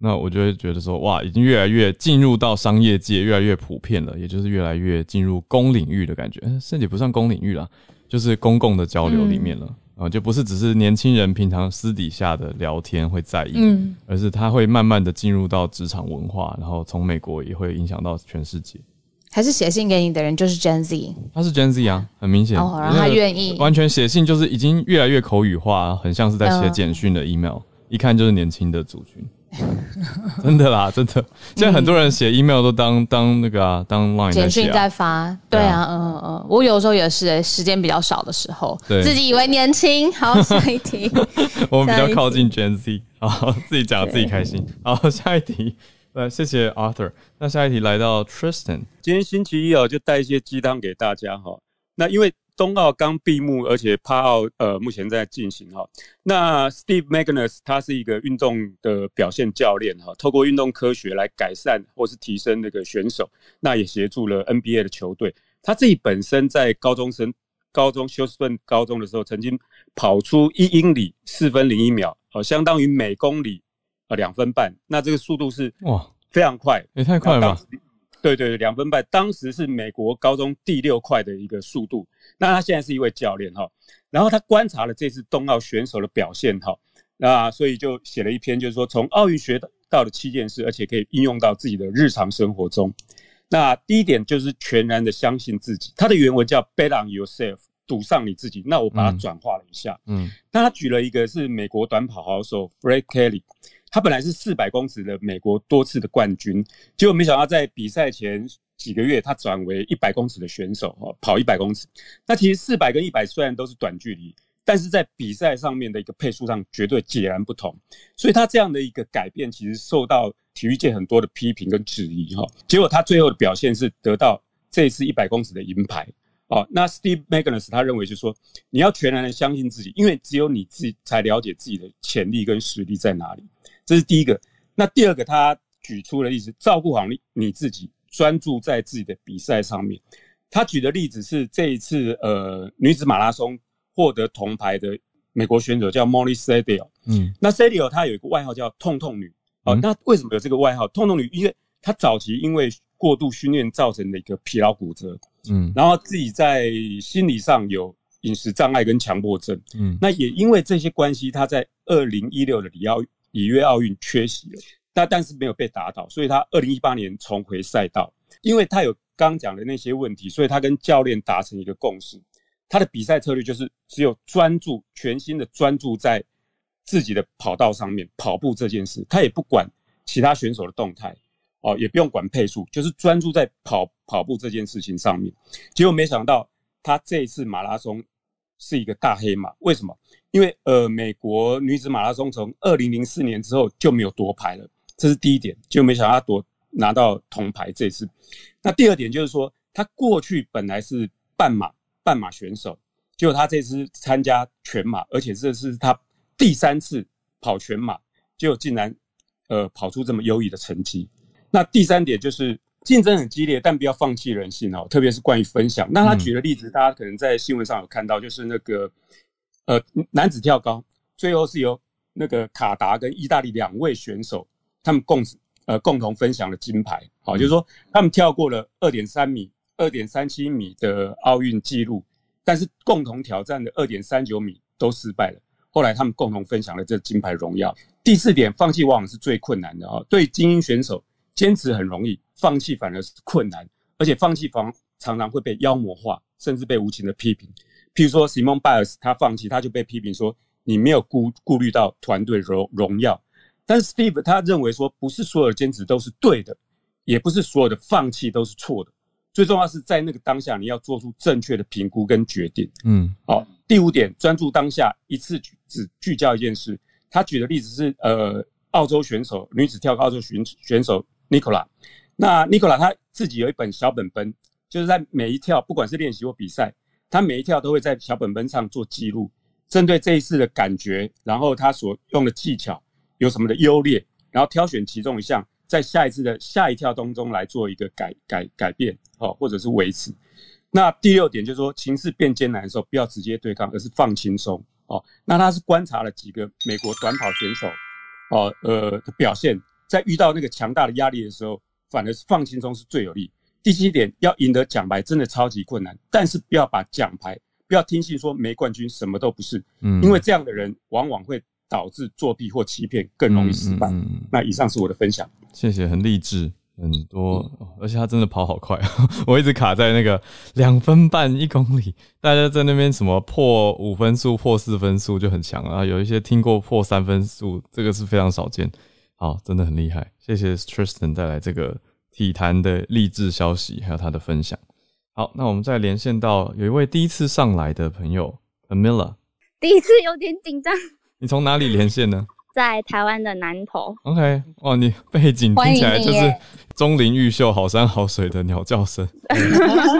那我就会觉得说，哇，已经越来越进入到商业界，越来越普遍了，也就是越来越进入公领域的感觉。甚至不算公领域了，就是公共的交流里面了啊，就不是只是年轻人平常私底下的聊天会在意，嗯，而是他会慢慢的进入到职场文化，然后从美国也会影响到全世界。还是写信给你的人就是 Gen Z，他是 Gen Z 啊，很明显，哦然后他愿意完全写信，就是已经越来越口语化，很像是在写简讯的 email，一看就是年轻的族群。真的啦，真的。现在很多人写 email 都当当那个啊，当 line 简讯在发。对啊，嗯嗯，我有时候也是，时间比较少的时候，自己以为年轻。好，下一题。我们比较靠近 Gen Z，好，自己讲自己开心。好，下一题。呃，谢谢 Arthur。那下一题来到 Tristan。今天星期一哦，就带一些鸡汤给大家哈。那因为。冬奥刚闭幕，而且帕奥呃目前在进行哈。那 Steve Magnus 他是一个运动的表现教练哈，透过运动科学来改善或是提升那个选手，那也协助了 NBA 的球队。他自己本身在高中生高中休斯顿高中的时候，曾经跑出一英里四分零一秒，哦，相当于每公里呃两分半。那这个速度是哇非常快，也太快了吧？对对对，两分半，当时是美国高中第六快的一个速度。那他现在是一位教练哈，然后他观察了这次冬奥选手的表现哈，那所以就写了一篇，就是说从奥运学到的七件事，而且可以应用到自己的日常生活中。那第一点就是全然的相信自己，他的原文叫 Bet on yourself，赌上你自己。那我把它转化了一下，嗯，那他举了一个是美国短跑好手 Fred Kelly，他本来是四百公尺的美国多次的冠军，结果没想到在比赛前。几个月，他转为一百公尺的选手哦，跑一百公尺。那其实四百跟一百虽然都是短距离，但是在比赛上面的一个配速上绝对截然不同。所以他这样的一个改变，其实受到体育界很多的批评跟质疑哈。结果他最后的表现是得到这次一百公尺的银牌哦。那 Steve Magnus 他认为就是说，你要全然的相信自己，因为只有你自己才了解自己的潜力跟实力在哪里。这是第一个。那第二个，他举出了例子，照顾好你你自己。专注在自己的比赛上面。他举的例子是这一次呃女子马拉松获得铜牌的美国选手叫 Molly Sedil。嗯，那 Sedil 她有一个外号叫“痛痛女”。哦，那为什么有这个外号“痛痛女”？因为她早期因为过度训练造成的一个疲劳骨折。嗯，然后自己在心理上有饮食障碍跟强迫症。嗯，那也因为这些关系，她在二零一六的里奥里约奥运缺席了，但但是没有被打倒，所以他二零一八年重回赛道。因为他有刚讲的那些问题，所以他跟教练达成一个共识，他的比赛策略就是只有专注全心的专注在自己的跑道上面跑步这件事，他也不管其他选手的动态。哦，也不用管配速，就是专注在跑跑步这件事情上面。结果没想到，他这一次马拉松是一个大黑马。为什么？因为呃，美国女子马拉松从二零零四年之后就没有夺牌了，这是第一点。就没想到她夺拿到铜牌这次。那第二点就是说，她过去本来是半马半马选手，结果她这次参加全马，而且这是她第三次跑全马，结果竟然呃跑出这么优异的成绩。那第三点就是竞争很激烈，但不要放弃人性哦，特别是关于分享。那他举的例子，大家可能在新闻上有看到，就是那个呃男子跳高，最后是由那个卡达跟意大利两位选手他们共呃共同分享了金牌。好，就是说他们跳过了二点三米、二点三七米的奥运纪录，但是共同挑战的二点三九米都失败了。后来他们共同分享了这金牌荣耀。第四点，放弃往往是最困难的啊，对精英选手。坚持很容易，放弃反而是困难，而且放弃方常常会被妖魔化，甚至被无情的批评。譬如说，Simon Biles 他放弃，他就被批评说你没有顾顾虑到团队荣荣耀。但是 Steve 他认为说，不是所有的坚持都是对的，也不是所有的放弃都是错的。最重要是在那个当下，你要做出正确的评估跟决定。嗯，好。第五点，专注当下，一次只聚焦一件事。他举的例子是，呃，澳洲选手女子跳高，澳洲选选手。Nicola，那 Nicola 他自己有一本小本本，就是在每一跳，不管是练习或比赛，他每一跳都会在小本本上做记录，针对这一次的感觉，然后他所用的技巧有什么的优劣，然后挑选其中一项，在下一次的下一跳当中来做一个改改改变，哦，或者是维持。那第六点就是说，情势变艰难的时候，不要直接对抗，而是放轻松，哦。那他是观察了几个美国短跑选手，哦，呃的表现。在遇到那个强大的压力的时候，反而是放轻松是最有利。第七点，要赢得奖牌真的超级困难，但是不要把奖牌，不要听信说没冠军什么都不是，嗯，因为这样的人往往会导致作弊或欺骗，更容易失败。那以上是我的分享，谢谢，很励志，很多，而且他真的跑好快，我一直卡在那个两分半一公里，大家在那边什么破五分速、破四分速就很强啊，有一些听过破三分速，这个是非常少见。好，真的很厉害，谢谢 Tristan 带来这个体坛的励志消息，还有他的分享。好，那我们再连线到有一位第一次上来的朋友 Amila，第一次有点紧张。你从哪里连线呢？在台湾的南投。OK，哇，你背景听起来就是钟灵毓秀、好山好水的鸟叫声。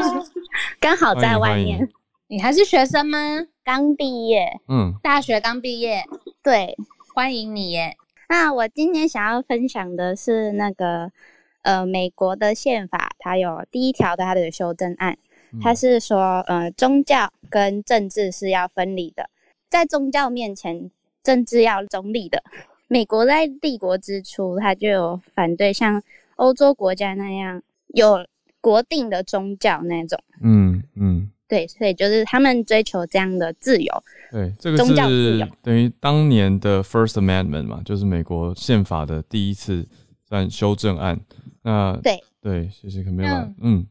刚好在外面。你还是学生吗？刚毕业。嗯，大学刚毕业。对，欢迎你耶。那我今天想要分享的是那个，呃，美国的宪法，它有第一条的它的修正案，它是说，呃，宗教跟政治是要分离的，在宗教面前，政治要中立的。美国在立国之初，它就有反对像欧洲国家那样有国定的宗教那种，嗯嗯。对，所以就是他们追求这样的自由。对，这个是等于当年的 First Amendment 嘛，就是美国宪法的第一次算修正案。那对对，谢谢 Camila。嗯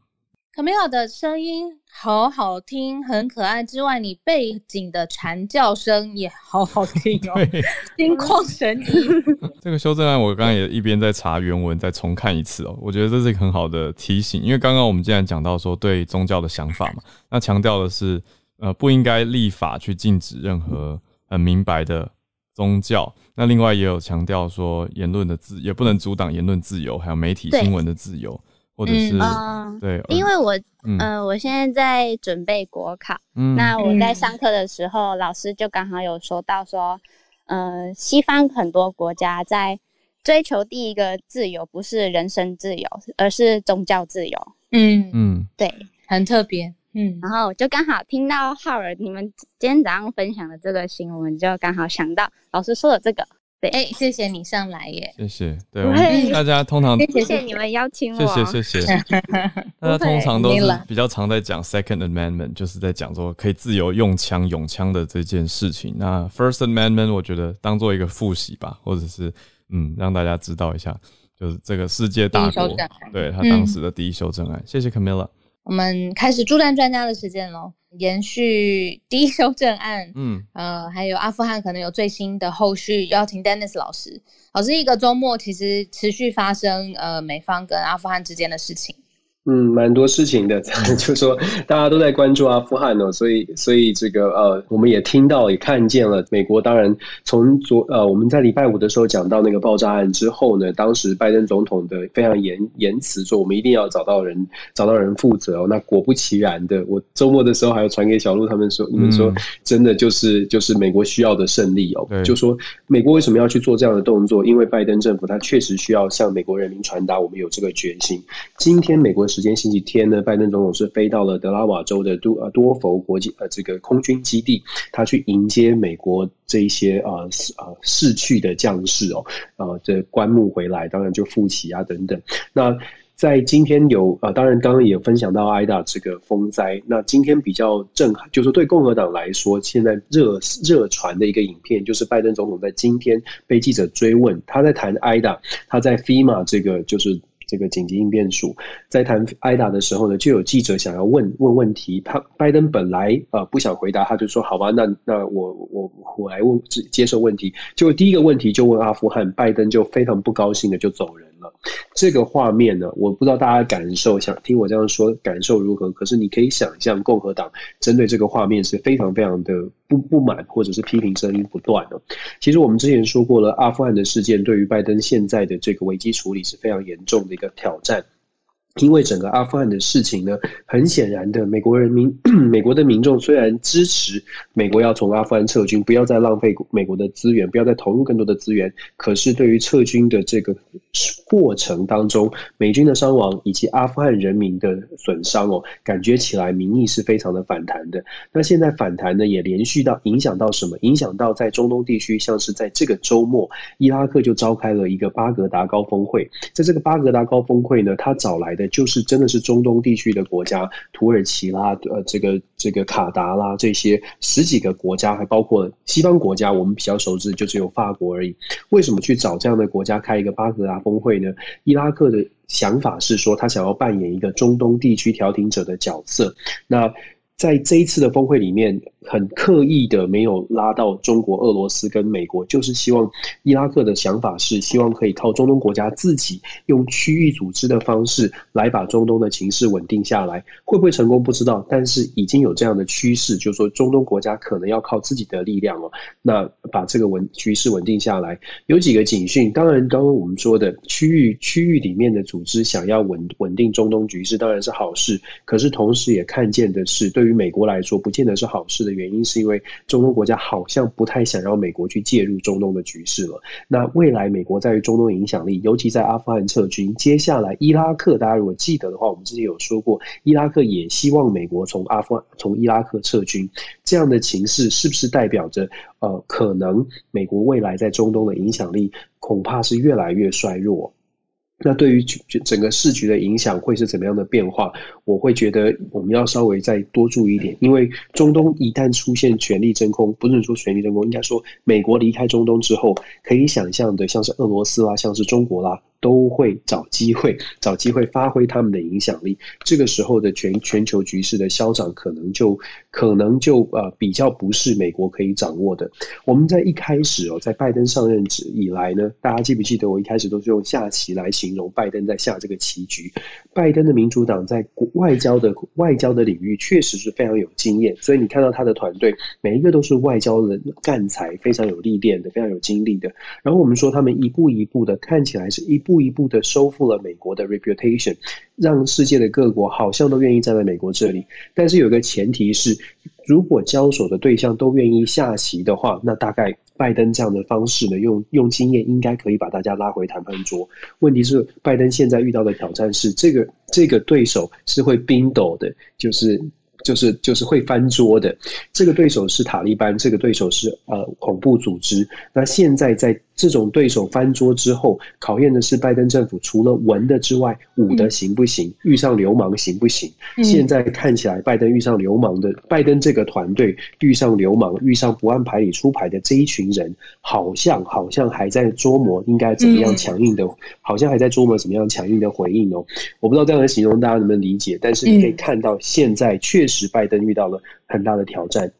，Camila 的声音好好听，很可爱。之外，你背景的蝉叫声也好好听哦，心旷神怡。这个修正案，我刚刚也一边在查原文，再重看一次哦。我觉得这是一个很好的提醒，因为刚刚我们既然讲到说对宗教的想法嘛，那强调的是呃不应该立法去禁止任何很明白的宗教。那另外也有强调说言论的自也不能阻挡言论自由，还有媒体新闻的自由，或者是对，因为我嗯我现在在准备国考，那我在上课的时候，老师就刚好有说到说。呃，西方很多国家在追求第一个自由，不是人身自由，而是宗教自由。嗯嗯，对，很特别。嗯，然后就刚好听到浩尔你们今天早上分享的这个新闻，就刚好想到老师说的这个，对，哎，谢谢你上来耶，谢谢。对，我们大家通常谢谢你们邀请我，谢谢谢谢。大家通常都是比较常在讲 Second Amendment，就是在讲说可以自由用枪、用枪的这件事情。那 First Amendment，我觉得当做一个复习吧，或者是嗯，让大家知道一下，就是这个世界大国，对他当时的第一修正案。谢谢 Camilla。我们开始助战专家的时间喽，延续 第一修正案，嗯，呃，还有阿富汗可能有最新的后续，邀请 Dennis 老师。老师，一个周末其实持续发生，呃，美方跟阿富汗之间的事情。嗯，蛮多事情的，就说大家都在关注阿富汗哦，所以所以这个呃，我们也听到也看见了，美国当然从昨呃我们在礼拜五的时候讲到那个爆炸案之后呢，当时拜登总统的非常严严辞说，我们一定要找到人找到人负责哦。那果不其然的，我周末的时候还有传给小鹿他们说，你们说真的就是就是美国需要的胜利哦，就说美国为什么要去做这样的动作？因为拜登政府他确实需要向美国人民传达我们有这个决心。今天美国。时间星期天呢，拜登总统是飞到了德拉瓦州的多呃多佛国际呃这个空军基地，他去迎接美国这一些呃呃逝去的将士哦，呃这棺木回来，当然就复起啊等等。那在今天有呃，当然刚刚也分享到挨打这个风灾。那今天比较震撼，就是对共和党来说，现在热热传的一个影片，就是拜登总统在今天被记者追问，他在谈挨打，他在 FEMA 这个就是。这个紧急应变署在谈挨打的时候呢，就有记者想要问问问题。他拜登本来呃不想回答，他就说好吧，那那我我我来问接受问题。结果第一个问题就问阿富汗，拜登就非常不高兴的就走人。这个画面呢，我不知道大家感受，想听我这样说感受如何？可是你可以想象，共和党针对这个画面是非常非常的不不满，或者是批评声音不断的。其实我们之前说过了，阿富汗的事件对于拜登现在的这个危机处理是非常严重的一个挑战。因为整个阿富汗的事情呢，很显然的，美国人民、美国的民众虽然支持美国要从阿富汗撤军，不要再浪费美国的资源，不要再投入更多的资源，可是对于撤军的这个过程当中，美军的伤亡以及阿富汗人民的损伤哦，感觉起来民意是非常的反弹的。那现在反弹呢，也连续到影响到什么？影响到在中东地区，像是在这个周末，伊拉克就召开了一个巴格达高峰会，在这个巴格达高峰会呢，他找来的。就是真的是中东地区的国家，土耳其啦，呃，这个这个卡达啦，这些十几个国家，还包括西方国家，我们比较熟知就只有法国而已。为什么去找这样的国家开一个巴格达峰会呢？伊拉克的想法是说，他想要扮演一个中东地区调停者的角色。那在这一次的峰会里面。很刻意的没有拉到中国、俄罗斯跟美国，就是希望伊拉克的想法是希望可以靠中东国家自己用区域组织的方式来把中东的情势稳定下来。会不会成功不知道，但是已经有这样的趋势，就是说中东国家可能要靠自己的力量哦，那把这个稳局势稳定下来。有几个警讯，当然刚刚我们说的区域区域里面的组织想要稳稳定中东局势当然是好事，可是同时也看见的是，对于美国来说不见得是好事的。原因是因为中东国家好像不太想让美国去介入中东的局势了。那未来美国在于中东影响力，尤其在阿富汗撤军，接下来伊拉克，大家如果记得的话，我们之前有说过，伊拉克也希望美国从阿富汗、从伊拉克撤军。这样的情势是不是代表着，呃，可能美国未来在中东的影响力恐怕是越来越衰弱？那对于整个市局的影响会是怎么样的变化？我会觉得我们要稍微再多注意一点，因为中东一旦出现权力真空，不是说权力真空，应该说美国离开中东之后，可以想象的，像是俄罗斯啦，像是中国啦。都会找机会，找机会发挥他们的影响力。这个时候的全全球局势的消长，可能就可能就呃比较不是美国可以掌握的。我们在一开始哦，在拜登上任以来呢，大家记不记得我一开始都是用下棋来形容拜登在下这个棋局。拜登的民主党在外交的外交的领域确实是非常有经验，所以你看到他的团队每一个都是外交人干才，非常有历练的，非常有经历的。然后我们说他们一步一步的看起来是一步。一步一步的收复了美国的 reputation，让世界的各国好像都愿意站在美国这里。但是有个前提是，如果交手的对象都愿意下棋的话，那大概拜登这样的方式呢，用用经验应该可以把大家拉回谈判桌。问题是，拜登现在遇到的挑战是，这个这个对手是会冰斗的，就是。就是就是会翻桌的，这个对手是塔利班，这个对手是呃恐怖组织。那现在在这种对手翻桌之后，考验的是拜登政府除了文的之外，武的行不行？遇上流氓行不行？现在看起来，拜登遇上流氓的，拜登这个团队遇上流氓，遇上不按牌理出牌的这一群人，好像好像还在琢磨应该怎么样强硬的，好像还在琢磨怎么样强硬的回应哦。我不知道这样的形容大家能不能理解，但是你可以看到，现在确实拜登遇到了很大的挑战。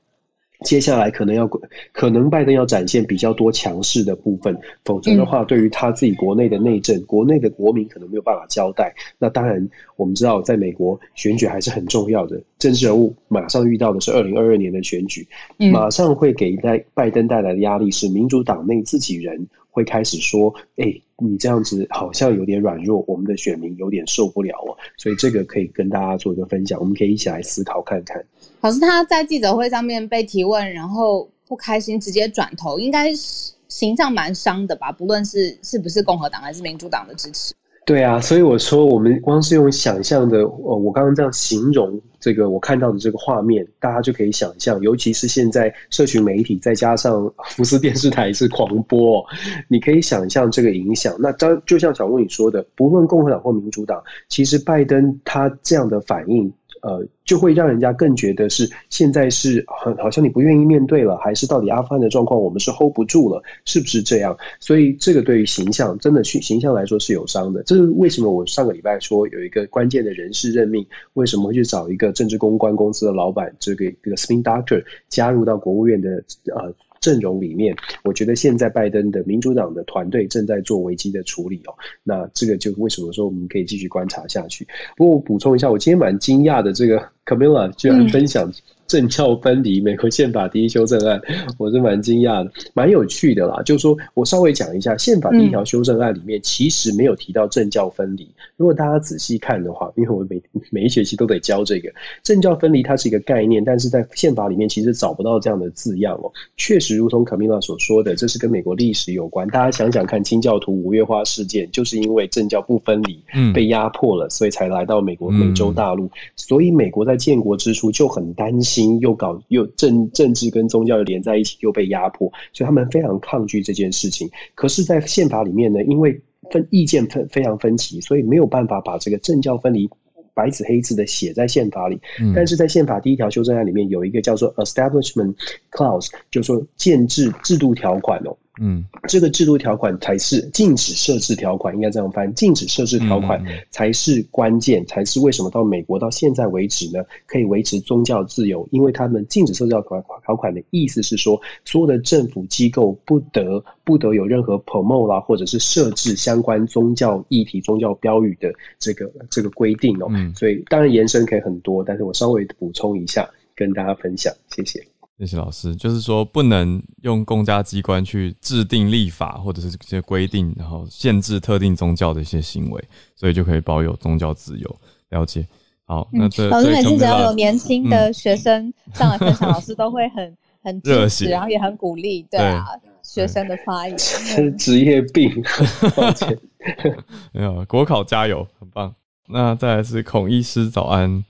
接下来可能要，可能拜登要展现比较多强势的部分，否则的话，对于他自己国内的内政、国内的国民可能没有办法交代。那当然，我们知道，在美国选举还是很重要的，政治人物马上遇到的是二零二二年的选举，马上会给拜拜登带来的压力是民主党内自己人。会开始说：“哎，你这样子好像有点软弱，我们的选民有点受不了哦。”所以这个可以跟大家做一个分享，我们可以一起来思考看看。老师他在记者会上面被提问，然后不开心，直接转头，应该是形象蛮伤的吧？不论是是不是共和党还是民主党的支持。对啊，所以我说，我们光是用想象的，呃，我刚刚这样形容这个我看到的这个画面，大家就可以想象，尤其是现在社群媒体再加上福斯电视台是狂播，你可以想象这个影响。那当就像小鹿你说的，不论共和党或民主党，其实拜登他这样的反应。呃，就会让人家更觉得是现在是很好像你不愿意面对了，还是到底阿富汗的状况我们是 hold 不住了，是不是这样？所以这个对于形象真的去形象来说是有伤的。这是为什么？我上个礼拜说有一个关键的人事任命，为什么会去找一个政治公关公司的老板，这个这个 spin doctor 加入到国务院的呃。阵容里面，我觉得现在拜登的民主党的团队正在做危机的处理哦。那这个就为什么说我们可以继续观察下去？不过我补充一下，我今天蛮惊讶的，这个 Camilla 居然分享。政教分离，美国宪法第一修正案，我是蛮惊讶的，蛮有趣的啦。就是说我稍微讲一下，宪法第一条修正案里面其实没有提到政教分离。如果大家仔细看的话，因为我每每一学期都得教这个政教分离，它是一个概念，但是在宪法里面其实找不到这样的字样哦。确实，如同卡米拉所说的，这是跟美国历史有关。大家想想看，清教徒五月花事件，就是因为政教不分离，被压迫了，所以才来到美国美洲大陆。所以美国在建国之初就很担心。心又搞又政政治跟宗教又连在一起，又被压迫，所以他们非常抗拒这件事情。可是，在宪法里面呢，因为分意见分非常分歧，所以没有办法把这个政教分离白纸黑字的写在宪法里。但是在宪法第一条修正案里面有一个叫做 Establishment Clause，就是说建制制度条款哦。嗯，这个制度条款才是禁止设置条款，应该这样翻。禁止设置条款才是关键，才是为什么到美国到现在为止呢，可以维持宗教自由？因为他们禁止设置条款条款的意思是说，所有的政府机构不得不得有任何 promote 啦，或者是设置相关宗教议题、宗教标语的这个这个规定哦。嗯所以当然延伸可以很多，但是我稍微补充一下，跟大家分享，谢谢。谢谢老师，就是说不能用公家机关去制定立法或者是这些规定，然后限制特定宗教的一些行为，所以就可以保有宗教自由。了解。好，那这老师每次只要有年轻的学生上来分享，老师都会很很热情，然后也很鼓励。对啊，学生的发言是职业病。抱歉，没有国考加油，很棒。那再来是孔医师早安。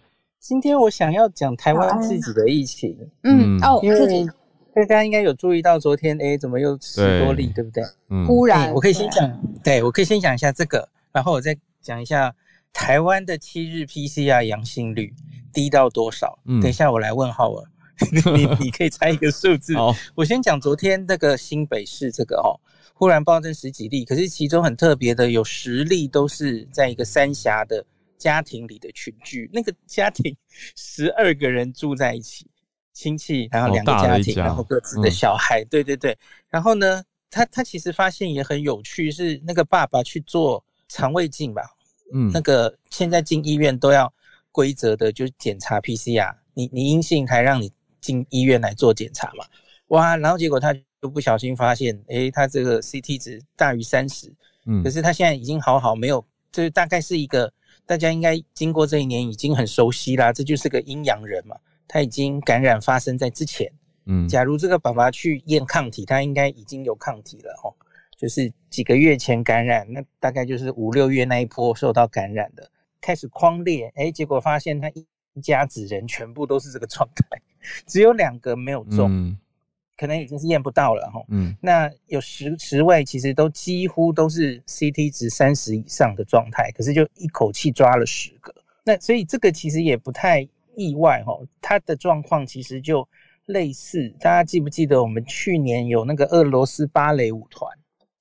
今天我想要讲台湾自己的疫情，嗯哦，因为大家应该有注意到昨天，哎，怎么又十多例，对。不对？嗯，忽然，我可以先讲，对我可以先讲一下这个，然后我再讲一下台湾的七日 PCR 阳性率低到多少。嗯，等一下我来问浩尔，你你可以猜一个数字。好，我先讲昨天那个新北市这个哦，忽然暴增十几例，可是其中很特别的有十例都是在一个三峡的。家庭里的群聚，那个家庭 十二个人住在一起，亲戚，然后两个家庭，然后各自的小孩，对对对。然后呢，他他其实发现也很有趣，是那个爸爸去做肠胃镜吧，嗯，那个现在进医院都要规则的，就是检查 PCR，你你阴性还让你进医院来做检查嘛。哇，然后结果他就不小心发现，诶，他这个 CT 值大于三十，嗯，可是他现在已经好好，没有，就是大概是一个。大家应该经过这一年已经很熟悉啦，这就是个阴阳人嘛，他已经感染发生在之前。嗯，假如这个爸爸去验抗体，他应该已经有抗体了哦，就是几个月前感染，那大概就是五六月那一波受到感染的，开始框裂，哎，结果发现他一家子人全部都是这个状态，只有两个没有中。可能已经是验不到了哈。嗯那有十十位其实都几乎都是 CT 值三十以上的状态，可是就一口气抓了十个。那所以这个其实也不太意外哈，他的状况其实就类似，大家记不记得我们去年有那个俄罗斯芭蕾舞团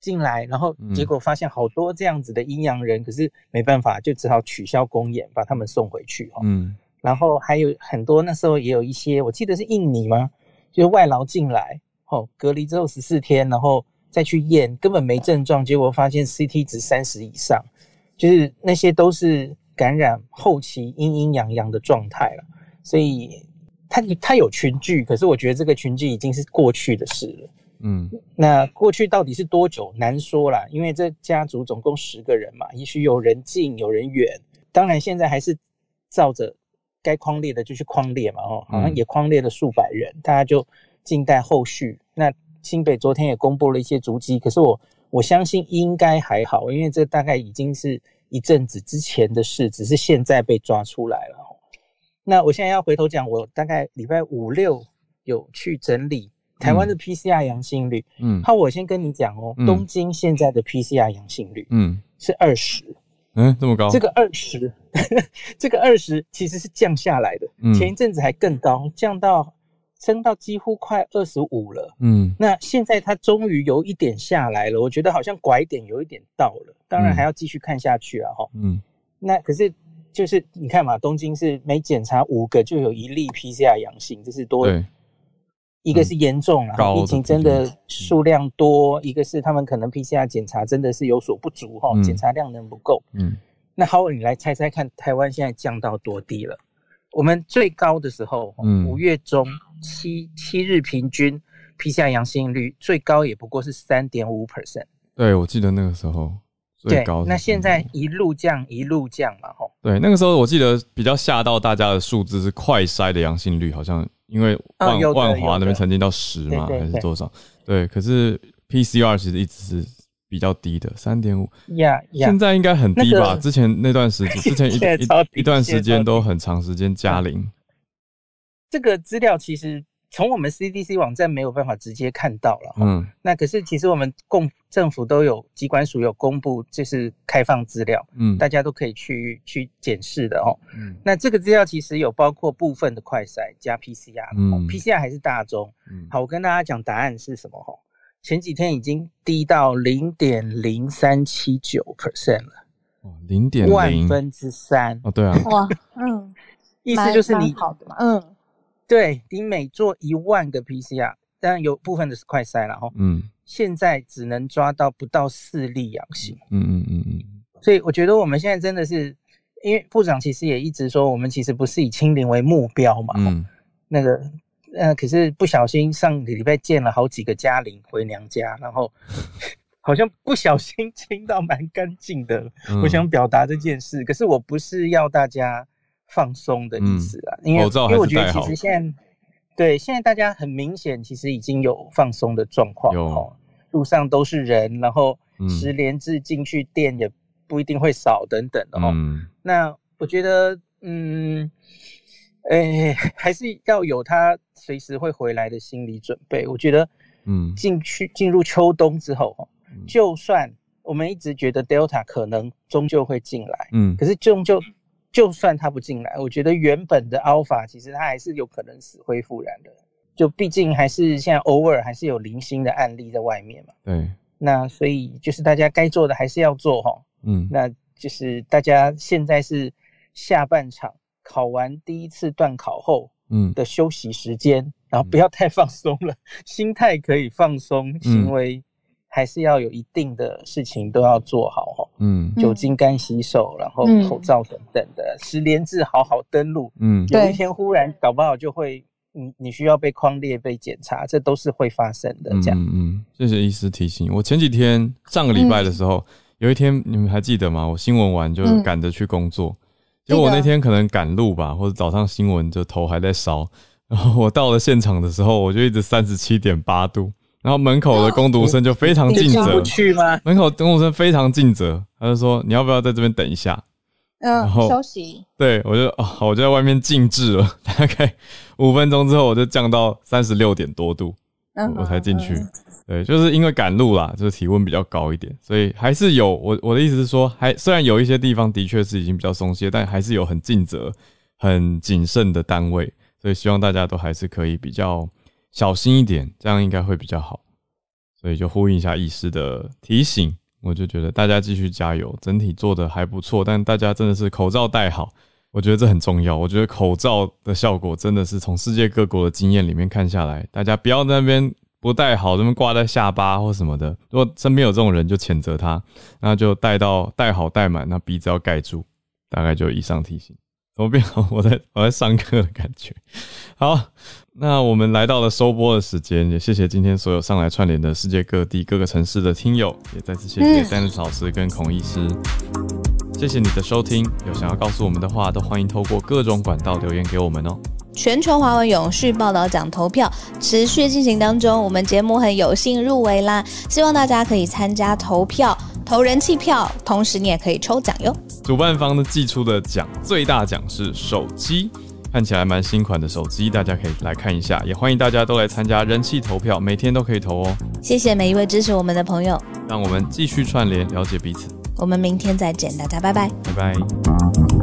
进来，然后结果发现好多这样子的阴阳人，可是没办法，就只好取消公演，把他们送回去哈。嗯然后还有很多那时候也有一些，我记得是印尼吗？就是外劳进来，哦，隔离之后十四天，然后再去验，根本没症状，结果发现 CT 值三十以上，就是那些都是感染后期阴阴阳阳的状态了。所以它它有群聚，可是我觉得这个群聚已经是过去的事了。嗯那过去到底是多久难说啦，因为这家族总共十个人嘛，也许有人近有人远，当然现在还是照着该框列的就去框列嘛，哦，好像也框列了数百人，大家就静待后续。那新北昨天也公布了一些足迹，可是我我相信应该还好，因为这大概已经是一阵子之前的事，只是现在被抓出来了。哦那我现在要回头讲，我大概礼拜五六有去整理台湾的 PCR 阳性率。嗯好，我先跟你讲哦，嗯东京现在的 PCR 阳性率嗯是二十，嗯，这么高？这个二十，这个二十其实是降下来的，嗯前一阵子还更高，降到升到几乎快二十五了。嗯那现在它终于有一点下来了，我觉得好像拐点有一点到了，当然嗯还要继续看下去啊哈。嗯那可是就是你看嘛，东京是每检查五个就有一例 PCR 阳性，这是多对，一个是严重啊，高的疫情真的数量多；一个是他们可能 PCR 检查真的是有所不足哈，嗯检查量能不够。嗯那好，你来猜猜看，台湾现在降到多低了？我们最高的时候，嗯五月中七七日平均 PCR 阳性率最高也不过是三点五 percent。对，我记得那个时候最对。那现在一路降一路降嘛，吼。对那个时候，我记得比较吓到大家的数字是快筛的阳性率，好像因为万、万华那边曾经到十嘛，对对对还是多少？对，可是 PCR 其实一直是比较低的，三点五。现在应该很低吧？那个之前那段时间，之前一 段时间都很长时间加零。这个资料其实从我们 CDC 网站没有办法直接看到了，嗯。那可是其实我们共政府都有机关署有公布，就是开放资料，嗯。大家都可以去去检视的哦。嗯。那这个资料其实有包括部分的快筛加 PCR，嗯。哦 PCR 还是大宗。嗯。好，我跟大家讲答案是什么哈？前几天已经低到零点零三七九 percent 了，哦，零点零。万分之三。哦，对啊，哇，嗯，意思就是你蛮好的嘛，嗯，对你每做一万个 PCR，当然有部分的是快筛了哈，嗯现在只能抓到不到四例阳性，嗯嗯嗯嗯所以我觉得我们现在真的是，因为部长其实也一直说，我们其实不是以清零为目标嘛，嗯那个呃，可是不小心上个礼拜见了好几个嘉玲回娘家，然后好像不小心清到蛮干净的，嗯我想表达这件事，可是我不是要大家放松的意思啊，因为因为我觉得其实现在对现在大家很明显其实已经有放松的状况有。哦，路上都是人，然后嗯。十连制进去店也不一定会少等等的哦。嗯。那我觉得，嗯，诶、还是要有他随时会回来的心理准备。我觉得，嗯。进去进入秋冬之后，哦就算我们一直觉得 Delta 可能终究会进来，嗯。可是终究就算他不进来，我觉得原本的 Alpha 其实他还是有可能死灰复燃的。就毕竟还是现在偶尔还是有零星的案例在外面嘛。对，那所以就是大家该做的还是要做哈。嗯那就是大家现在是下半场考完第一次段考后嗯的休息时间，然后不要太放松了，心态可以放松，行为还是要有一定的事情都要做好哈。嗯酒精干洗手，然后嗯口罩等等的，十连制好好登录。嗯有一天忽然搞不好就会，你你需要被框列、被检查，这都是会发生的。这样，嗯嗯，谢谢医师提醒。我前几天上个礼拜的时候，有一天你们还记得吗？我新闻完就嗯赶着去工作，结果我那天可能赶路吧，或者早上新闻就头还在烧，然后我到了现场的时候，我就一直三十七点八度，然后门口的工读生就非常尽责你进不，去吗？门口工读生非常尽责，他就说你要不要在这边等一下？然嗯，后休息，对我就哦，好我就在外面静置了，大概五分钟之后我就降到三十六点多度，我我才进去。对，就是因为赶路啦，就是体温比较高一点，所以还是有我我的意思是说，还虽然有一些地方的确是已经比较松懈，但还是有很尽责、很谨慎的单位，所以希望大家都还是可以比较小心一点，这样应该会比较好。所以就呼应一下医师的提醒，我就觉得大家继续加油，整体做的还不错，但大家真的是口罩戴好，我觉得这很重要。我觉得口罩的效果真的是从世界各国的经验里面看下来，大家不要那边。不戴好，这么挂在下巴或什么的。如果身边有这种人，就谴责他，那就戴到戴好戴满，那鼻子要盖住。大概就以上提醒。怎么变好？我在我在上课的感觉。好，那我们来到了收播的时间，也谢谢今天所有上来串联的世界各地各个城市的听友，也再次谢谢丹斯老师跟孔医师。谢谢你的收听，有想要告诉我们的话，都欢迎透过各种管道留言给我们哦。全球华文永续报道奖投票持续进行当中，我们节目很有幸入围啦！希望大家可以参加投票，投人气票，同时你也可以抽奖哟。主办方呢寄出的奖最大奖是手机，看起来蛮新款的手机，大家可以来看一下。也欢迎大家都来参加人气投票，每天都可以投哦。谢谢每一位支持我们的朋友，让我们继续串联，了解彼此。我们明天再见，大家拜拜，拜拜。